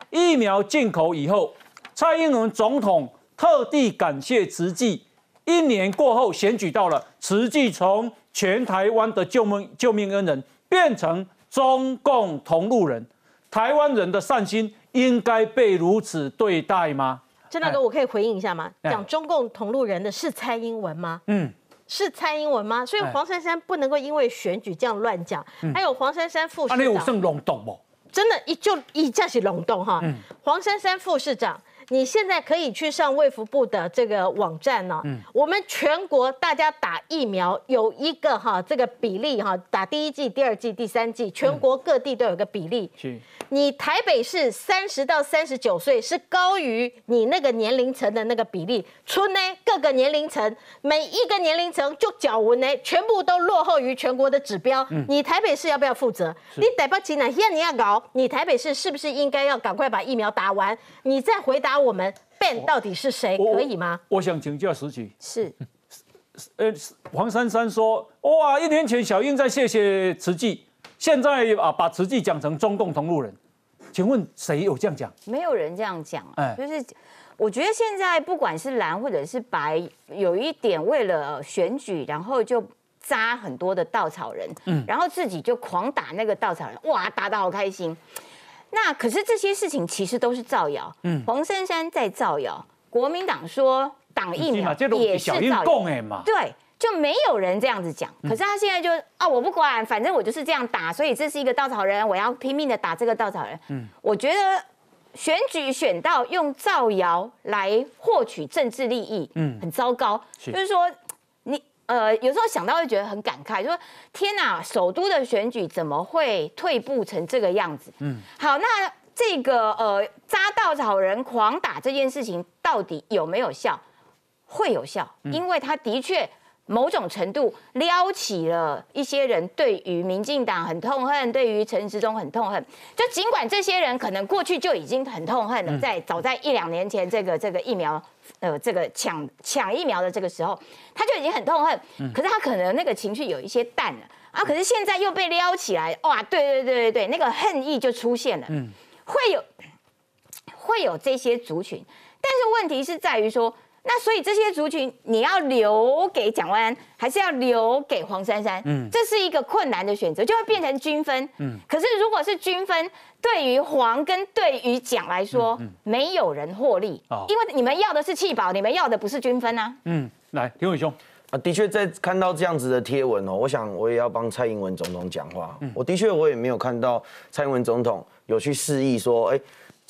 疫苗进口以后，蔡英文总统特地感谢慈济。一年过后，选举到了，实际从全台湾的救命救命恩人变成中共同路人，台湾人的善心应该被如此对待吗？郑大哥，我可以回应一下吗？讲中共同路人的是蔡英文吗？嗯，是蔡英文吗？所以黄珊珊不能够因为选举这样乱讲。还有黄珊珊副市长，有算笼动不？真的，一就一架是笼动哈。黄珊珊副市长。你现在可以去上卫福部的这个网站呢。嗯，我们全国大家打疫苗有一个哈这个比例哈，打第一季、第二季、第三季，全国各地都有个比例。是，你台北市三十到三十九岁是高于你那个年龄层的那个比例，村呢各个年龄层每一个年龄层就脚纹呢全部都落后于全国的指标。嗯，你台北市要不要负责？你台北市呢现在你要搞，你台北市是不是应该要赶快把疫苗打完？你再回答。我们 Ben 到底是谁？可以吗？我想请教石局。是，呃，黄珊珊说，哇，一年前小英在谢谢慈济，现在啊把慈济讲成中共同路人，请问谁有这样讲？没有人这样讲，哎，就是我觉得现在不管是蓝或者是白，有一点为了选举，然后就扎很多的稻草人，嗯，然后自己就狂打那个稻草人，哇，打得好开心。那可是这些事情其实都是造谣，嗯，黄珊珊在造谣，国民党说党疫苗也是造谣，嘛，对，就没有人这样子讲。可是他现在就啊，我不管，反正我就是这样打，所以这是一个稻草人，我要拼命的打这个稻草人。嗯，我觉得选举选到用造谣来获取政治利益，嗯，很糟糕，就是说。呃，有时候想到会觉得很感慨，说天哪，首都的选举怎么会退步成这个样子？嗯，好，那这个呃扎稻草人狂打这件事情到底有没有效？会有效，因为他的确某种程度撩起了一些人对于民进党很痛恨，对于陈时中很痛恨。就尽管这些人可能过去就已经很痛恨了，在早在一两年前这个这个疫苗呃这个抢抢疫苗的这个时候，他就已经很痛恨。可是他可能那个情绪有一些淡了啊，可是现在又被撩起来，哇，对对对对对，那个恨意就出现了。嗯，会有会有这些族群，但是问题是在于说。那所以这些族群你要留给蒋万安，还是要留给黄珊珊？嗯，这是一个困难的选择，就会变成均分。嗯，可是如果是均分，对于黄跟对于蒋来说，没有人获利，哦因为你们要的是弃保，你们要的不是均分啊。嗯，来，田伟兄啊，的确在看到这样子的贴文哦，我想我也要帮蔡英文总统讲话。我的确我也没有看到蔡英文总统有去示意说，哎。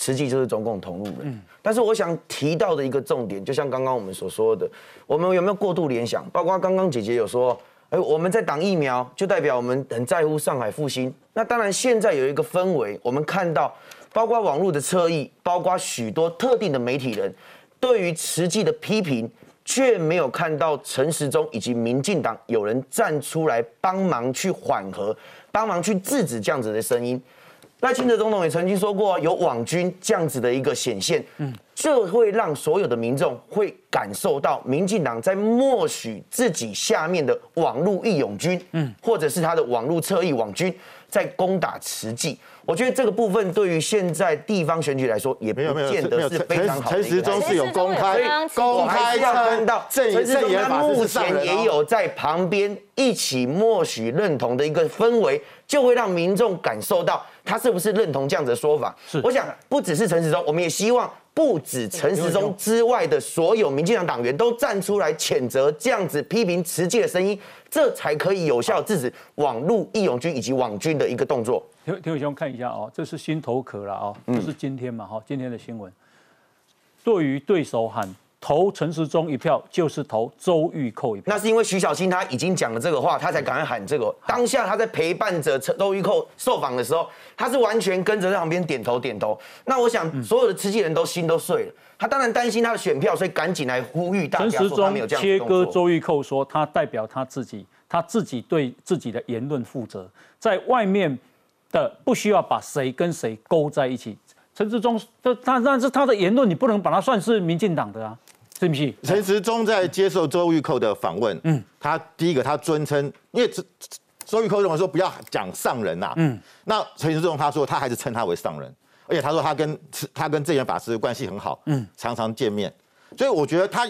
实际就是中共同路人，但是我想提到的一个重点，就像刚刚我们所说的，我们有没有过度联想？包括刚刚姐姐有说，哎，我们在挡疫苗，就代表我们很在乎上海复兴。那当然，现在有一个氛围，我们看到，包括网络的侧翼，包括许多特定的媒体人，对于实际的批评，却没有看到陈时中以及民进党有人站出来帮忙去缓和，帮忙去制止这样子的声音。赖清德总统也曾经说过，有网军这样子的一个显现，嗯，这会让所有的民众会感受到民进党在默许自己下面的网络义勇军，嗯，或者是他的网络侧翼网军在攻打慈济。我觉得这个部分对于现在地方选举来说，也不见得是非常好的。陈时中是有公开公开要看到，陈时中他目前也有在旁边一起默许认同的一个氛围，就会让民众感受到。他是不是认同这样子的说法？是，我想不只是陈时中，我们也希望不止陈时中之外的所有民进党党员都站出来谴责这样子批评慈济的声音，这才可以有效制止网路义勇军以及网军的一个动作。田田伟兄看一下哦，这是心头壳了哦，这是今天嘛哈，今天的新闻，对于对手喊。投陈时中一票就是投周玉蔻一票，那是因为徐小青他已经讲了这个话，他才敢喊这个。当下他在陪伴着周玉蔻受访的时候，他是完全跟着在旁边点头点头。那我想所有的慈济人都心都碎了，他当然担心他的选票，所以赶紧来呼吁大家。陈时中切割周玉蔻说，他代表他自己，他自己对自己的言论负责，在外面的不需要把谁跟谁勾在一起。陈时中这他但是他的言论，你不能把他算是民进党的啊。是不是？陈时中在接受周玉蔻的访问，嗯，他第一个他尊称，因为周周玉蔻认为说不要讲上人呐，嗯，那陈时中他说他还是称他为上人，而且他说他跟他跟正言法师关系很好，嗯，常常见面，所以我觉得他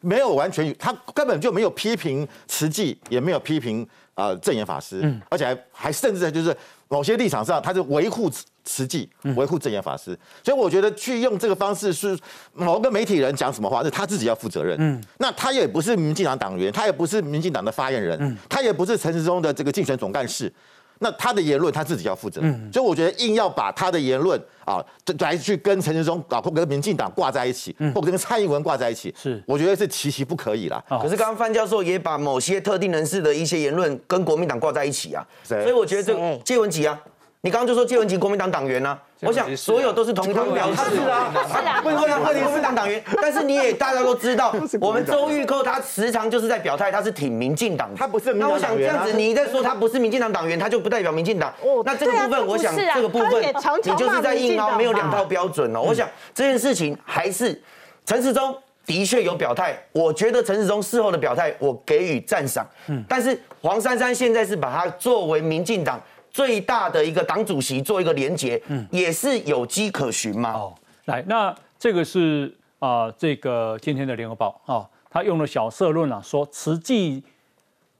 没有完全，他根本就没有批评慈济，也没有批评啊正言法师，嗯，而且还还甚至就是某些立场上，他是维护。实际维护正言法师，所以我觉得去用这个方式是某个媒体人讲什么话，是他自己要负责任。嗯，那他也不是民进党党员，他也不是民进党的发言人，嗯，他也不是陈时中的这个竞选总干事，那他的言论他自己要负责。嗯，所以我觉得硬要把他的言论啊来去跟陈时中啊或跟民进党挂在一起，或者跟蔡英文挂在一起，是我觉得是其其不可以啦。可是刚刚范教授也把某些特定人士的一些言论跟国民党挂在一起啊，所以我觉得这借文吉啊。你刚刚就说谢文吉国民党党员呢？我想所有都是同一条标是啊，是啊，为什么要特定国民党党员？*laughs* 但是你也大家都知道，我们周玉蔻他时常就是在表态，他是挺民进党，他不是。那我想这样子，你在说他不是民进党党员，他就不代表民进党。那这个部分，我想这个部分，你就是在硬凹，没有两套标准哦。我想这件事情还是陈世忠的确有表态，我觉得陈世忠事后的表态，我给予赞赏。嗯，但是黄珊珊现在是把他作为民进党。最大的一个党主席做一个连结，嗯，也是有迹可循嘛。哦，来，那这个是啊，这个今天的联合报啊，他用了小社论啊，说慈济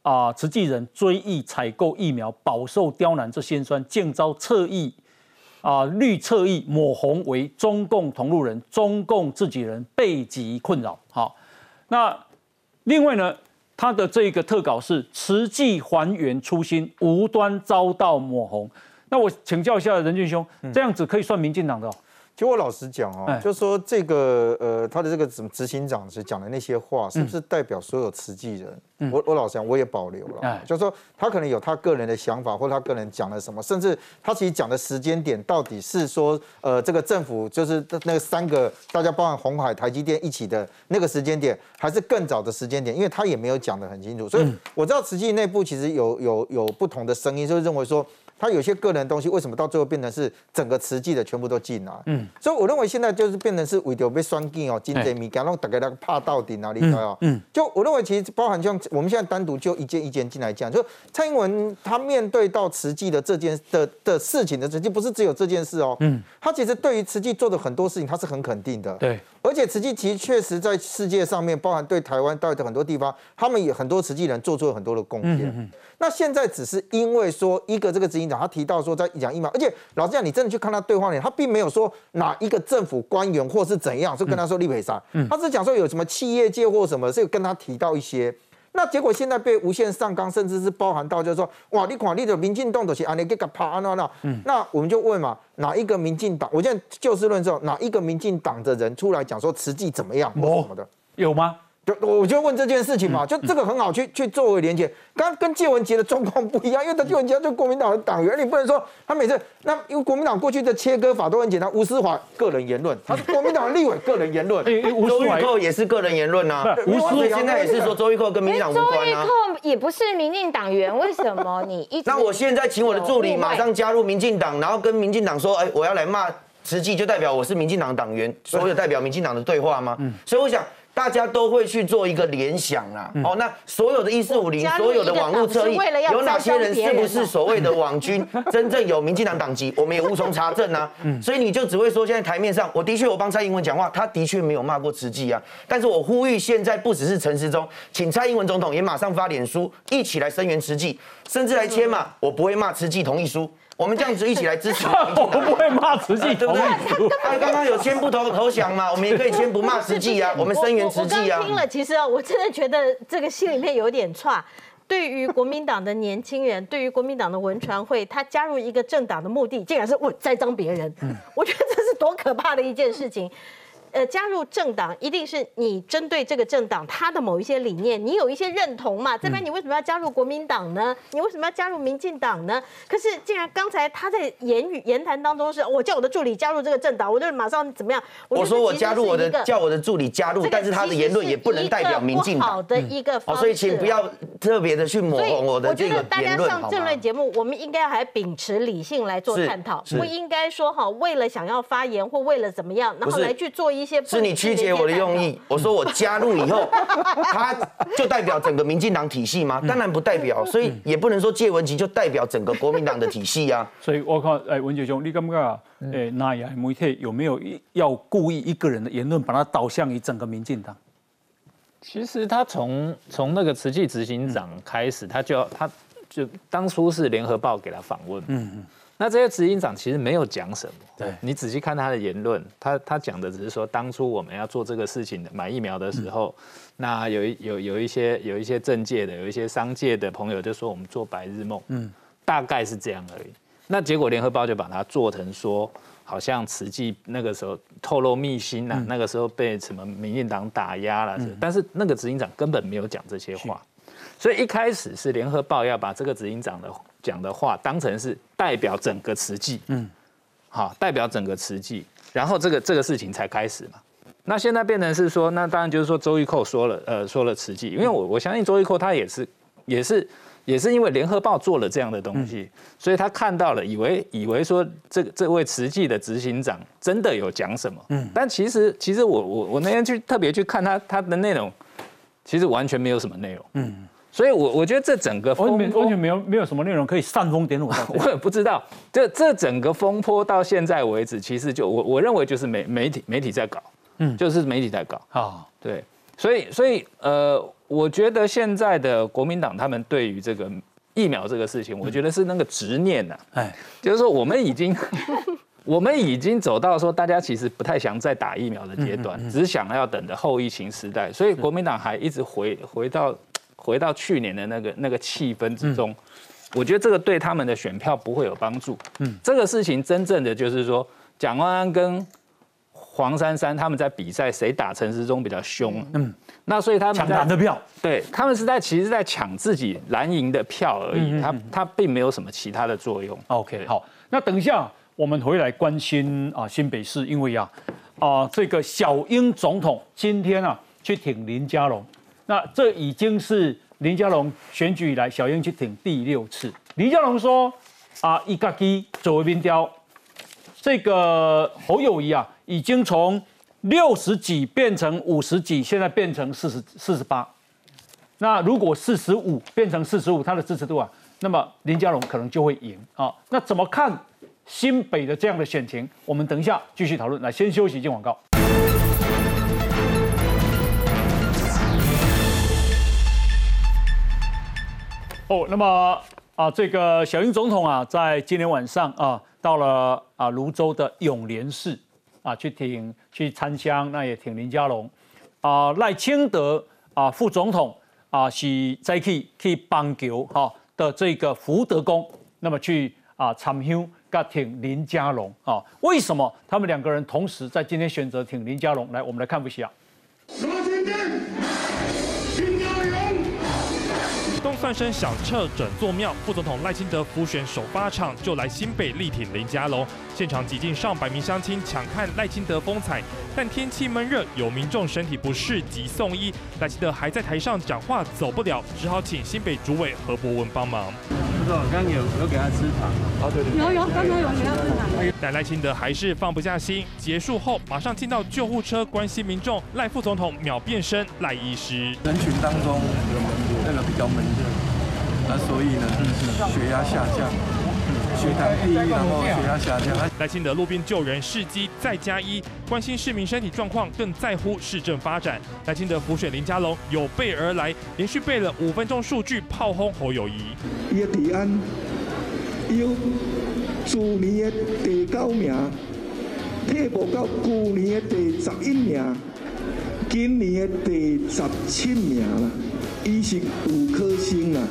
啊，慈济人追忆采购疫苗饱受刁难之辛酸，竟遭侧翼啊绿侧翼抹红为中共同路人，中共自己人被极困扰。好，那另外呢？他的这个特稿是实际还原初心，无端遭到抹红。那我请教一下任俊兄，这样子可以算民进党的？就我老实讲哦，就说这个呃，他的这个什么执行长是讲的那些话，是不是代表所有慈济人？我我老实讲，我也保留了。就说他可能有他个人的想法，或他个人讲了什么，甚至他其实讲的时间点到底是说，呃，这个政府就是那个三个大家包含红海、台积电一起的那个时间点，还是更早的时间点？因为他也没有讲的很清楚，所以我知道慈济内部其实有有有不同的声音，就是认为说。他有些个人东西，为什么到最后变成是整个瓷器的全部都进来？嗯，所以我认为现在就是变成是为了被双进哦，金贼米干，然后大概那个怕到底哪里来哦？嗯，就我认为其实包含像我们现在单独就一件一件进来讲，就蔡英文他面对到慈济的这件的的事情的慈济不是只有这件事哦，嗯，他其实对于慈济做的很多事情他是很肯定的，对，而且慈济其实确实在世界上面，包含对台湾到的很多地方，他们也很多慈济人做出了很多的贡献。那现在只是因为说一个这个执行长他提到说在讲疫苗，而且老实讲，你真的去看他对话里，他并没有说哪一个政府官员或是怎样，就跟他说立委啥，嗯，他只讲说有什么企业界或什么，是跟他提到一些。那结果现在被无限上纲，甚至是包含到就是说，哇，你看你的民进党都是安尼给个趴那那，那我们就问嘛，哪一个民进党？我现在就事论事，哪一个民进党的人出来讲说慈济怎么样或什么的，有吗？我就问这件事情嘛，就这个很好去去作为连接。刚跟谢文杰的状况不一样，因为他谢文杰就国民党的党员，你不能说他每次那因为国民党过去的切割法都很简单，吴思华个人言论，*laughs* 他是国民党的立委个人言论，*laughs* 周玉蔻也是个人言论呐。吴思华现在也是说周玉蔻跟民进党无关啊。周玉蔻也不是民进党员，为什么你一？*laughs* 那我现在请我的助理马上加入民进党，然后跟民进党说，哎，我要来骂慈济，就代表我是民进党党员，所有代表民进党的对话吗？嗯，所以我想。大家都会去做一个联想啦，哦，那所有的一四五零，所有的网络侧翼，有哪些人是不是所谓的网军？*laughs* 真正有民进党党籍，我们也无从查证啊。所以你就只会说，现在台面上，我的确我帮蔡英文讲话，他的确没有骂过慈济啊。但是我呼吁，现在不只是陈时中，请蔡英文总统也马上发脸书，一起来声援慈济，甚至来签嘛，我不会骂慈济同意书。我们这样子一起来支持，*laughs* 我不会骂慈济，对不对？他刚刚有签不投投降嘛，我们也可以签不骂慈济啊，*laughs* 我们声援慈济啊。听了，其实啊，我真的觉得这个心里面有点差。对于国民党的年轻人，对于国民党的文传会，他加入一个政党的目的，竟然是我栽赃别人。我觉得这是多可怕的一件事情。呃，加入政党一定是你针对这个政党他的某一些理念，你有一些认同嘛？这边你为什么要加入国民党呢？你为什么要加入民进党呢？可是既然刚才他在言语言谈当中是我叫我的助理加入这个政党，我就马上怎么样？我说我加入我的叫我的助理加入，但是他的言论也不能代表民进党。好的一个方式，所以请不要特别的去抹红我的这个大家上政论节目，我们应该还秉持理性来做探讨，不应该说哈为了想要发言或为了怎么样，然后来去做一些是你曲。解我的用意，我说我加入以后，他就代表整个民进党体系吗？当然不代表，所以也不能说谢文吉就代表整个国民党的体系啊。*laughs* 所以我看，哎，文杰兄，你感觉，哎，那样媒体有没有要故意一个人的言论，把它导向于整个民进党？其实他从从那个慈济执行长开始，他就要他就当初是联合报给他访问，嗯嗯。那这些执行长其实没有讲什么，对你仔细看他的言论，他他讲的只是说，当初我们要做这个事情的买疫苗的时候，那有有有一些有一些政界的，有一些商界的朋友就说我们做白日梦，嗯，大概是这样而已。那结果联合报就把它做成说，好像慈济那个时候透露密辛呐，那个时候被什么民进党打压了，但是那个执行长根本没有讲这些话，所以一开始是联合报要把这个执行长的。讲的话当成是代表整个慈济，嗯，好，代表整个慈济，然后这个这个事情才开始嘛。那现在变成是说，那当然就是说周玉蔻说了，呃，说了慈济，因为我我相信周玉蔻他也是也是也是因为联合报做了这样的东西，所以他看到了，以为以为说这这位慈济的执行长真的有讲什么，嗯，但其实其实我我我那天去特别去看他他的内容，其实完全没有什么内容，嗯。所以，我我觉得这整个完全完全没有没有什么内容可以煽风点火。*laughs* 我也不知道，这这整个风波到现在为止，其实就我我认为就是媒媒体媒体在搞，嗯，就是媒体在搞。啊。对，所以所以呃，我觉得现在的国民党他们对于这个疫苗这个事情，我觉得是那个执念呐，哎，就是说我们已经 *laughs* 我们已经走到说大家其实不太想再打疫苗的阶段，只想要等着后疫情时代，所以国民党还一直回回到。回到去年的那个那个气氛之中，我觉得这个对他们的选票不会有帮助。嗯，这个事情真正的就是说，蒋万安跟黄珊珊他们在比赛谁打陈时中比较凶，嗯，那所以他们抢蓝的票，对他们是在其实是在抢自己蓝营的票而已，他他并没有什么其他的作用。OK，好，那等一下我们回来关心啊新北市，因为啊啊这个小英总统今天啊去挺林佳龙，那这已经是林佳龙选举以来小英去挺第六次。林佳龙说啊，一个基左为民调。这个侯友谊啊，已经从六十几变成五十几，现在变成四十四十八。那如果四十五变成四十五，他的支持度啊，那么林佳龙可能就会赢啊。那怎么看新北的这样的选情？我们等一下继续讨论。来，先休息进广告。哦，那么啊，这个小英总统啊，在今天晚上啊。到了啊，泸州的永联市啊，去挺去参香，那也挺林佳龙啊，赖清德啊，副总统啊，是再去去邦桥哈的这个福德宫，那么去啊参香，跟挺林佳龙啊，为什么他们两个人同时在今天选择挺林佳龙？来，我们来看一下。东算声响彻整座庙，副总统赖清德浮选首八场就来新北力挺林佳龙，现场挤进上百名乡亲抢看赖清德风采，但天气闷热，有民众身体不适急送医，赖清德还在台上讲话走不了，只好请新北主委何伯文帮忙。刚刚有有给他吃糖，哦对对，有有刚刚有给他吃糖。但赖清德还是放不下心，结束后马上进到救护车关心民众，赖副总统秒变身赖医师。人群当中那个比较闷热，那所以呢血压下降，血糖低，然后血压下降。来清德路边救人，事机再加一，关心市民身体状况，更在乎市政发展。来清德浮选林佳龙有备而来，连续背了五分钟数据炮轰侯友谊。叶提安有去年的第九名，退步到去年的第十一名，今年的第十七名了，伊是五颗星啊，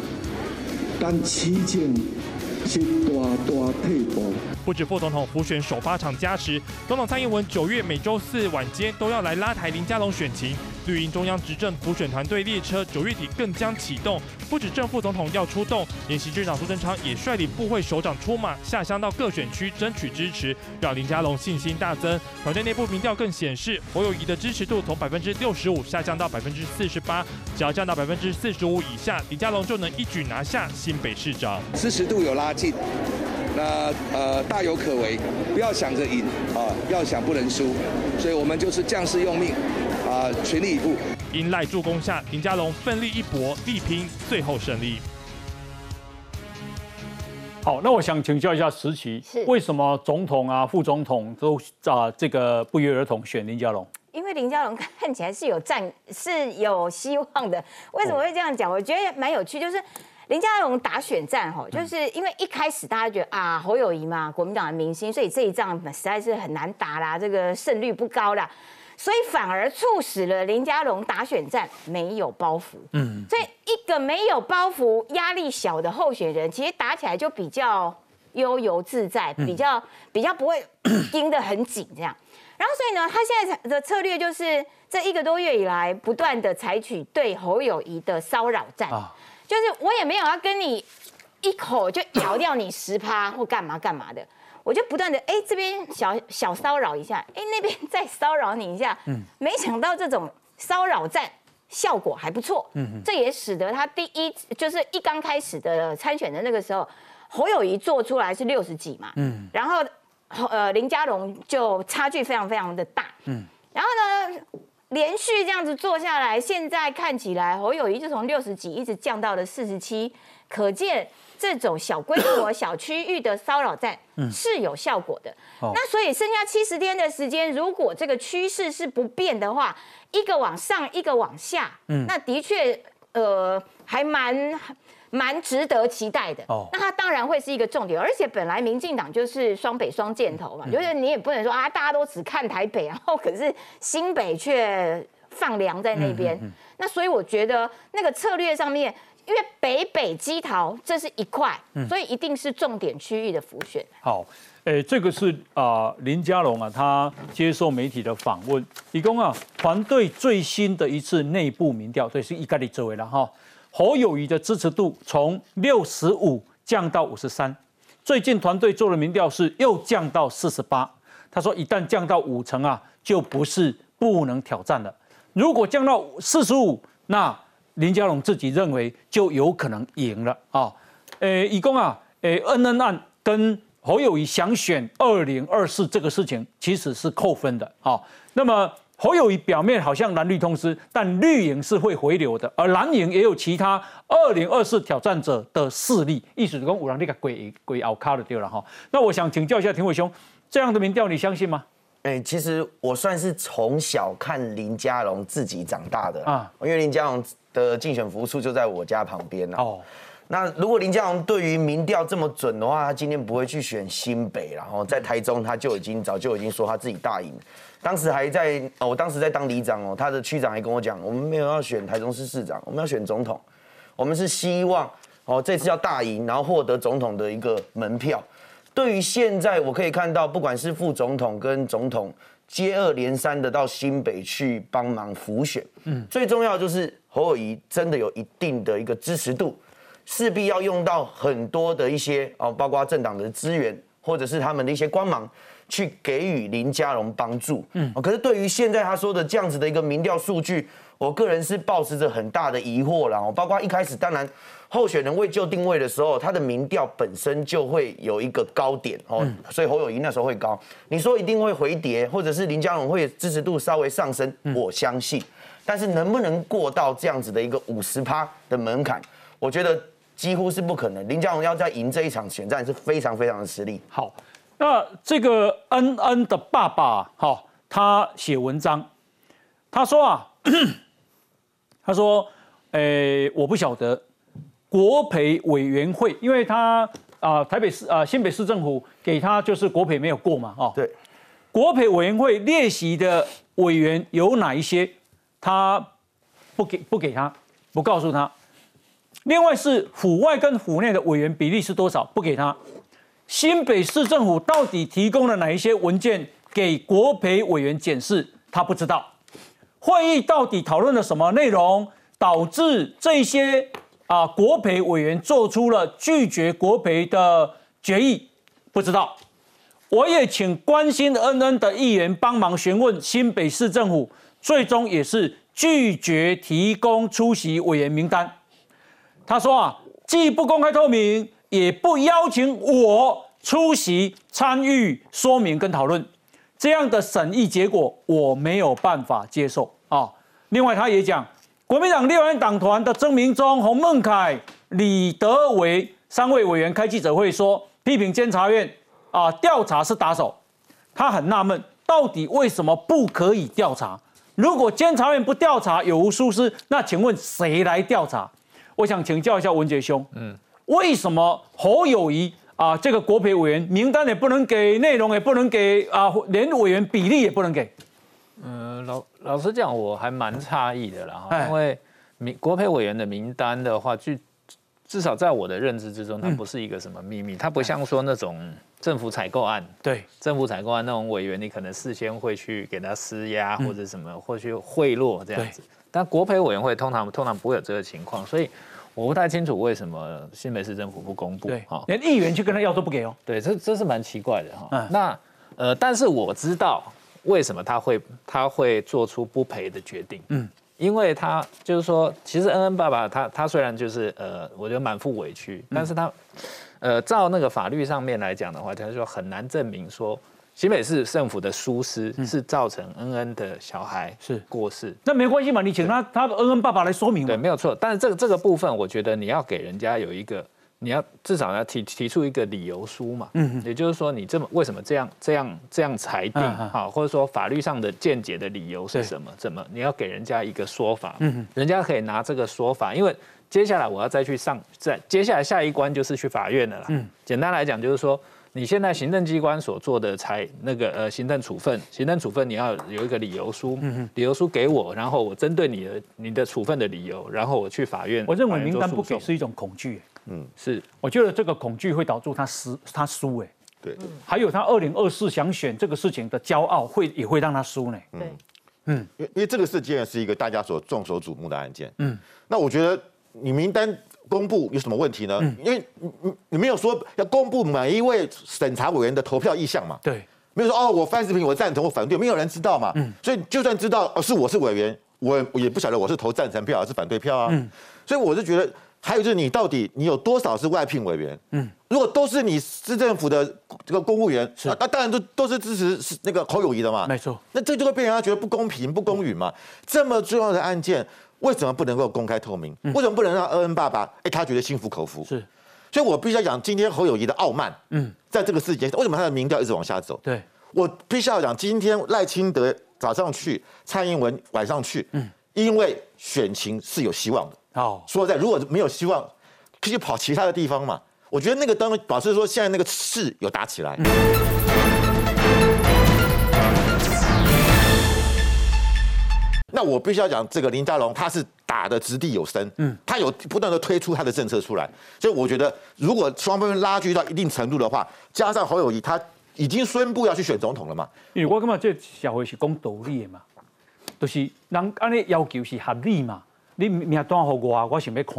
但此战是大大退步。不止副总统辅选首发场加持，总统蔡英文九月每周四晚间都要来拉台林佳龙选情。绿营中央执政普选团队列车九月底更将启动，不止正副总统要出动，连行政长苏贞昌也率领部会首长出马下乡到各选区争取支持，让林佳龙信心大增。团队内部民调更显示，侯友谊的支持度从百分之六十五下降到百分之四十八，只要降到百分之四十五以下，林佳龙就能一举拿下新北市长。支持度有拉近。那呃大有可为，不要想着赢啊，要想不能输，所以我们就是将士用命啊，全力以赴。因赖助攻下，林佳龙奋力一搏，力拼最后胜利。好，那我想请教一下石奇，为什么总统啊、副总统都啊这个不约而同选林佳龙？因为林佳龙 *laughs* 看起来是有战是有希望的。为什么会这样讲？我觉得蛮有趣，就是。林佳龙打选战吼，就是因为一开始大家觉得啊侯友谊嘛，国民党的明星，所以这一仗实在是很难打啦，这个胜率不高啦，所以反而促使了林佳龙打选战没有包袱。嗯，所以一个没有包袱、压力小的候选人，其实打起来就比较悠游自在，比较比较不会 *coughs* 盯得很紧这样。然后所以呢，他现在的策略就是这一个多月以来，不断的采取对侯友谊的骚扰战。就是我也没有要跟你一口就咬掉你十趴或干嘛干嘛的，我就不断的哎这边小小骚扰一下，哎那边再骚扰你一下，嗯，没想到这种骚扰战效果还不错，嗯，这也使得他第一就是一刚开始的参选的那个时候，侯友谊做出来是六十几嘛，嗯，然后呃林佳龙就差距非常非常的大，嗯，然后呢。连续这样子做下来，现在看起来侯友谊就从六十几一直降到了四十七，可见这种小规模、*coughs* 小区域的骚扰战是有效果的。那所以剩下七十天的时间，如果这个趋势是不变的话，一个往上，一个往下，嗯。那的确呃还蛮。蛮值得期待的。哦，那它当然会是一个重点，而且本来民进党就是双北双箭头嘛，就是你也不能说啊，大家都只看台北，然后可是新北却放粮在那边，那所以我觉得那个策略上面，因为北北基桃这是一块，所以一定是重点区域的浮选。好，诶，这个是啊，林佳龙啊，他接受媒体的访问，一共啊，团队最新的一次内部民调，这是一概的周围了哈。侯友谊的支持度从六十五降到五十三，最近团队做的民调是又降到四十八。他说，一旦降到五成啊，就不是不能挑战了。如果降到四十五，那林佳龙自己认为就有可能赢了啊。诶，一共啊，诶，恩恩案跟。侯友谊想选二零二四这个事情其实是扣分的啊。那么侯友谊表面好像蓝绿通吃，但绿营是会回流的，而蓝营也有其他二零二四挑战者的势力，意思是讲五郎那个鬼鬼奥卡的掉了哈。那我想请教一下田伟兄，这样的民调你相信吗？哎，其实我算是从小看林佳龙自己长大的啊，因为林佳龙的竞选服务处就在我家旁边哦。那如果林佳龙对于民调这么准的话，他今天不会去选新北，然后在台中他就已经早就已经说他自己大赢。当时还在哦，我当时在当里长哦，他的区长还跟我讲，我们没有要选台中市市长，我们要选总统，我们是希望哦这次要大赢，然后获得总统的一个门票。对于现在我可以看到，不管是副总统跟总统接二连三的到新北去帮忙辅选，嗯，最重要就是侯友谊真的有一定的一个支持度。势必要用到很多的一些哦，包括政党的资源，或者是他们的一些光芒，去给予林佳龙帮助。嗯，可是对于现在他说的这样子的一个民调数据，我个人是抱持着很大的疑惑了。哦，包括一开始，当然候选人未就定位的时候，他的民调本身就会有一个高点哦，所以侯友谊那时候会高。你说一定会回跌，或者是林佳龙会支持度稍微上升，我相信。但是能不能过到这样子的一个五十趴的门槛，我觉得。几乎是不可能。林佳龙要在赢这一场选战是非常非常的实力。好，那这个恩恩的爸爸哈，他写文章，他说啊，*clears throat* 他说，诶，我不晓得国培委员会，因为他啊，台北市啊，新北市政府给他就是国培没有过嘛，哦，对，国培委员会列席的委员有哪一些，他不给不给他，不告诉他。另外是府外跟府内的委员比例是多少？不给他。新北市政府到底提供了哪一些文件给国培委员检视？他不知道。会议到底讨论了什么内容，导致这些啊国培委员做出了拒绝国培的决议？不知道。我也请关心恩恩的议员帮忙询问新北市政府，最终也是拒绝提供出席委员名单。他说啊，既不公开透明，也不邀请我出席参与说明跟讨论，这样的审议结果我没有办法接受啊。另外，他也讲，国民党六人党团的曾明忠、洪孟凯、李德维三位委员开记者会说，批评监察院啊调查是打手，他很纳闷，到底为什么不可以调查？如果监察院不调查有无疏失，那请问谁来调查？我想请教一下文杰兄，嗯，为什么侯友谊啊这个国培委员名单也不能给，内容也不能给啊，连委员比例也不能给？嗯，老老实讲，我还蛮诧异的啦，因为名国培委员的名单的话，据至少在我的认知之中，它不是一个什么秘密，它不像说那种政府采购案，对，政府采购案那种委员，你可能事先会去给他施压或者什么，或去贿赂这样子。但国培委员会通常通常不会有这个情况，所以我不太清楚为什么新北市政府不公布，对，连议员去跟他要都不给哦。对，这这是蛮奇怪的哈。那呃，但是我知道为什么他会他会做出不赔的决定，嗯，因为他就是说，其实恩恩爸爸他他虽然就是呃，我觉得满腹委屈，但是他呃，照那个法律上面来讲的话，他说很难证明说。新北市政府的疏失是造成恩恩的小孩是过世，那没关系嘛？你请他他恩恩爸爸来说明。对，没有错。但是这个这个部分，我觉得你要给人家有一个，你要至少要提提出一个理由书嘛。嗯也就是说，你这么为什么这样这样这样裁定？好，或者说法律上的见解的理由是什么？怎么你要给人家一个说法？嗯人家可以拿这个说法，因为接下来我要再去上，在接下来下一关就是去法院的了。嗯。简单来讲，就是说。你现在行政机关所做的裁那个呃行政处分，行政处分你要有一个理由书，嗯理由书给我，然后我针对你的你的处分的理由，然后我去法院。我认为名单不给是一种恐惧，嗯，是，我觉得这个恐惧会导致他失他输，哎，对，还有他二零二四想选这个事情的骄傲，会也会让他输呢。对，嗯，因因为这个事件是一个大家所众所瞩目的案件。嗯，那我觉得你名单公布有什么问题呢？因为你你你没有说要公布每一位审查委员的投票意向嘛？对，没有说哦，我范世平我赞成我反对，没有人知道嘛。嗯，所以就算知道哦是我是委员，我也不晓得我是投赞成票还是反对票啊。嗯，所以我是觉得。还有就是你到底你有多少是外聘委员？嗯，如果都是你市政府的这个公务员，是那当然都都是支持是那个侯友谊的嘛。没错，那这就会被人家觉得不公平、不公允嘛。这么重要的案件，为什么不能够公开透明？为什么不能让恩恩爸爸哎他觉得心服口服？是，所以我必须要讲今天侯友谊的傲慢。嗯，在这个事件，为什么他的民调一直往下走？对，我必须要讲今天赖清德早上去，蔡英文晚上去，嗯，因为选情是有希望的。哦，说在如果没有希望。可以跑其他的地方嘛？我觉得那个当表示说现在那个势有打起来。那我必须要讲，这个林佳龙他是打的掷地有声，嗯，他有不断的推出他的政策出来，所以我觉得如果双方拉锯到一定程度的话，加上侯友谊他已经宣布要去选总统了嘛？因为我感觉这社会是讲道理的嘛，就是人安尼要求是合理嘛。你名单给我，我想要看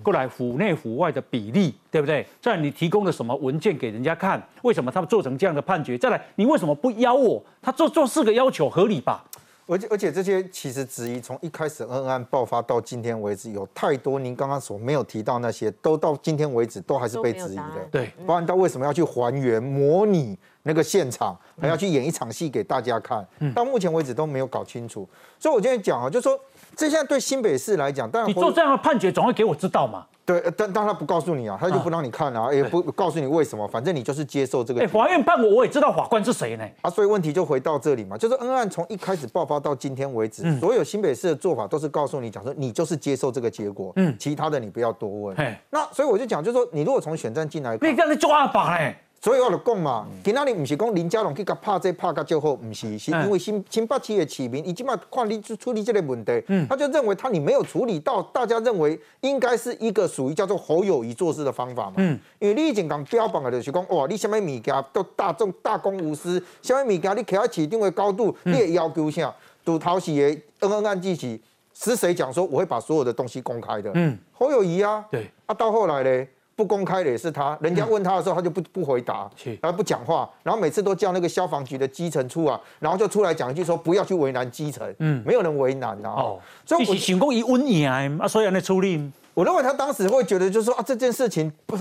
过来府内府外的比例，对不对？再来，你提供了什么文件给人家看？为什么他们做成这样的判决？再来，你为什么不邀我？他做做四个要求合理吧？而且而且这些其实质疑从一开始恩案爆发到今天为止，有太多您刚刚所没有提到那些，都到今天为止都还是被质疑的。对，包含他为什么要去还原模拟那个现场，还要去演一场戏给大家看，到目前为止都没有搞清楚。所以我今天讲啊，就说。这现在对新北市来讲，当然你做这样的判决总会给我知道嘛？对，但但他不告诉你啊，他就不让你看啊，也不告诉你为什么，反正你就是接受这个。哎，法院判我，我也知道法官是谁呢？啊，所以问题就回到这里嘛，就是恩案从一开始爆发到今天为止，所有新北市的做法都是告诉你讲说，你就是接受这个结果，嗯，其他的你不要多问。那所以我就讲，就是说你如果从选战进来，你这样子抓法嘞。所以我就讲嘛，今仔日毋是讲林佳龙去甲拍这拍甲就好，毋是，是因为新新北市的市民，伊即马看你处理这个问题，他就认为他你没有处理到，大家认为应该是一个属于叫做侯友谊做事的方法嘛。嗯，因为你已经讲标榜的就是讲，哇，你什么物件都大众大公无私，什么物件你徛在市定的高度，你也要求啥？都讨喜的恩恩案记起，是谁讲说我会把所有的东西公开的？嗯，侯友谊啊。对。啊，到后来呢？不公开的也是他，人家问他的时候，他就不不回答，然后不讲话，然后每次都叫那个消防局的基层出啊，然后就出来讲一句说不要去为难基层，嗯，没有人为难啊，哦，所以想讲以温言啊，所以来处理。我认为他当时会觉得就是说啊，这件事情不，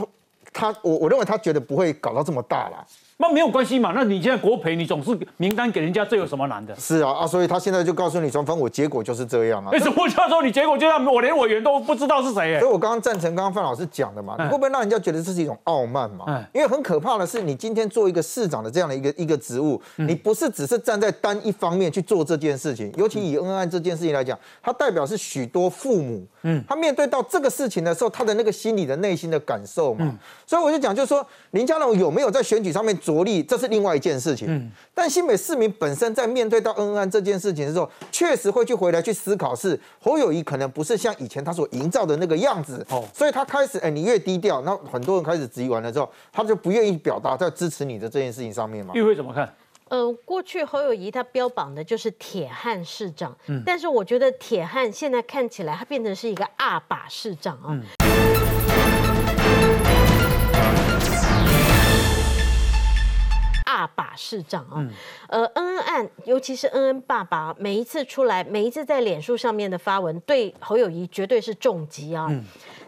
他我我认为他觉得不会搞到这么大了。那没有关系嘛？那你现在国赔，你总是名单给人家，这有什么难的？是啊啊，所以他现在就告诉你，反正我结果就是这样啊。为什么叫说你结果就让我连委员都不知道是谁？所以我刚刚赞成刚刚范老师讲的嘛，你会不会让人家觉得这是一种傲慢嘛？因为很可怕的是，你今天做一个市长的这样的一个一个职务，你不是只是站在单一方面去做这件事情，尤其以恩爱这件事情来讲，它代表是许多父母，嗯，他面对到这个事情的时候，他的那个心理的内心的感受嘛。所以我就讲，就是说林佳龙有没有在选举上面着力，这是另外。一件事情，嗯，但新北市民本身在面对到恩恩这件事情的时候，确实会去回来去思考，是侯友谊可能不是像以前他所营造的那个样子，哦，所以他开始，哎，你越低调，那很多人开始质疑完了之后，他就不愿意表达在支持你的这件事情上面嘛。玉辉怎么看？呃，过去侯友谊他标榜的就是铁汉市长，嗯，但是我觉得铁汉现在看起来他变成是一个二把市长啊。大把市长啊，呃，恩恩案，尤其是恩恩爸爸，每一次出来，每一次在脸书上面的发文，对侯友谊绝对是重击啊。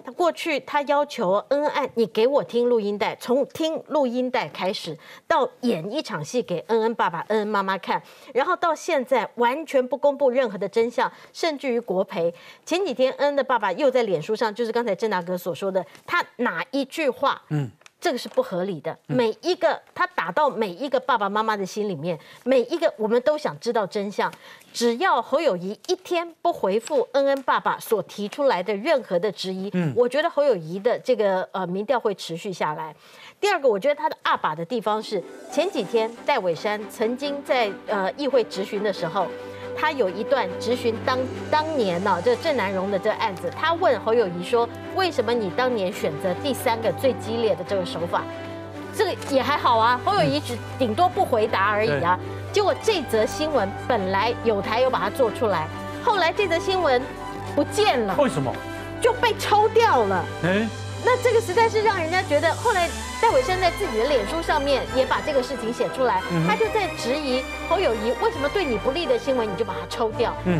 他过去他要求恩恩案，你给我听录音带，从听录音带开始，到演一场戏给恩恩爸爸、恩恩妈妈看，然后到现在完全不公布任何的真相，甚至于国培。前几天恩恩的爸爸又在脸书上，就是刚才郑大哥所说的，他哪一句话？嗯。这个是不合理的。每一个他打到每一个爸爸妈妈的心里面，每一个我们都想知道真相。只要侯友谊一天不回复恩恩爸爸所提出来的任何的质疑，嗯，我觉得侯友谊的这个呃民调会持续下来。第二个，我觉得他的二把的地方是前几天戴伟山曾经在呃议会质询的时候。他有一段质询当当年呢，这郑南荣的这个案子，他问侯友谊说：“为什么你当年选择第三个最激烈的这个手法？”这个也还好啊，侯友谊只顶多不回答而已啊。结果这则新闻本来有台有把它做出来，后来这则新闻不见了。为什么？就被抽掉了。哎，那这个实在是让人家觉得。后来戴伟生在自己的脸书上面也把这个事情写出来，他就在质疑侯友谊为什么对你不利的新闻你就把它抽掉。嗯。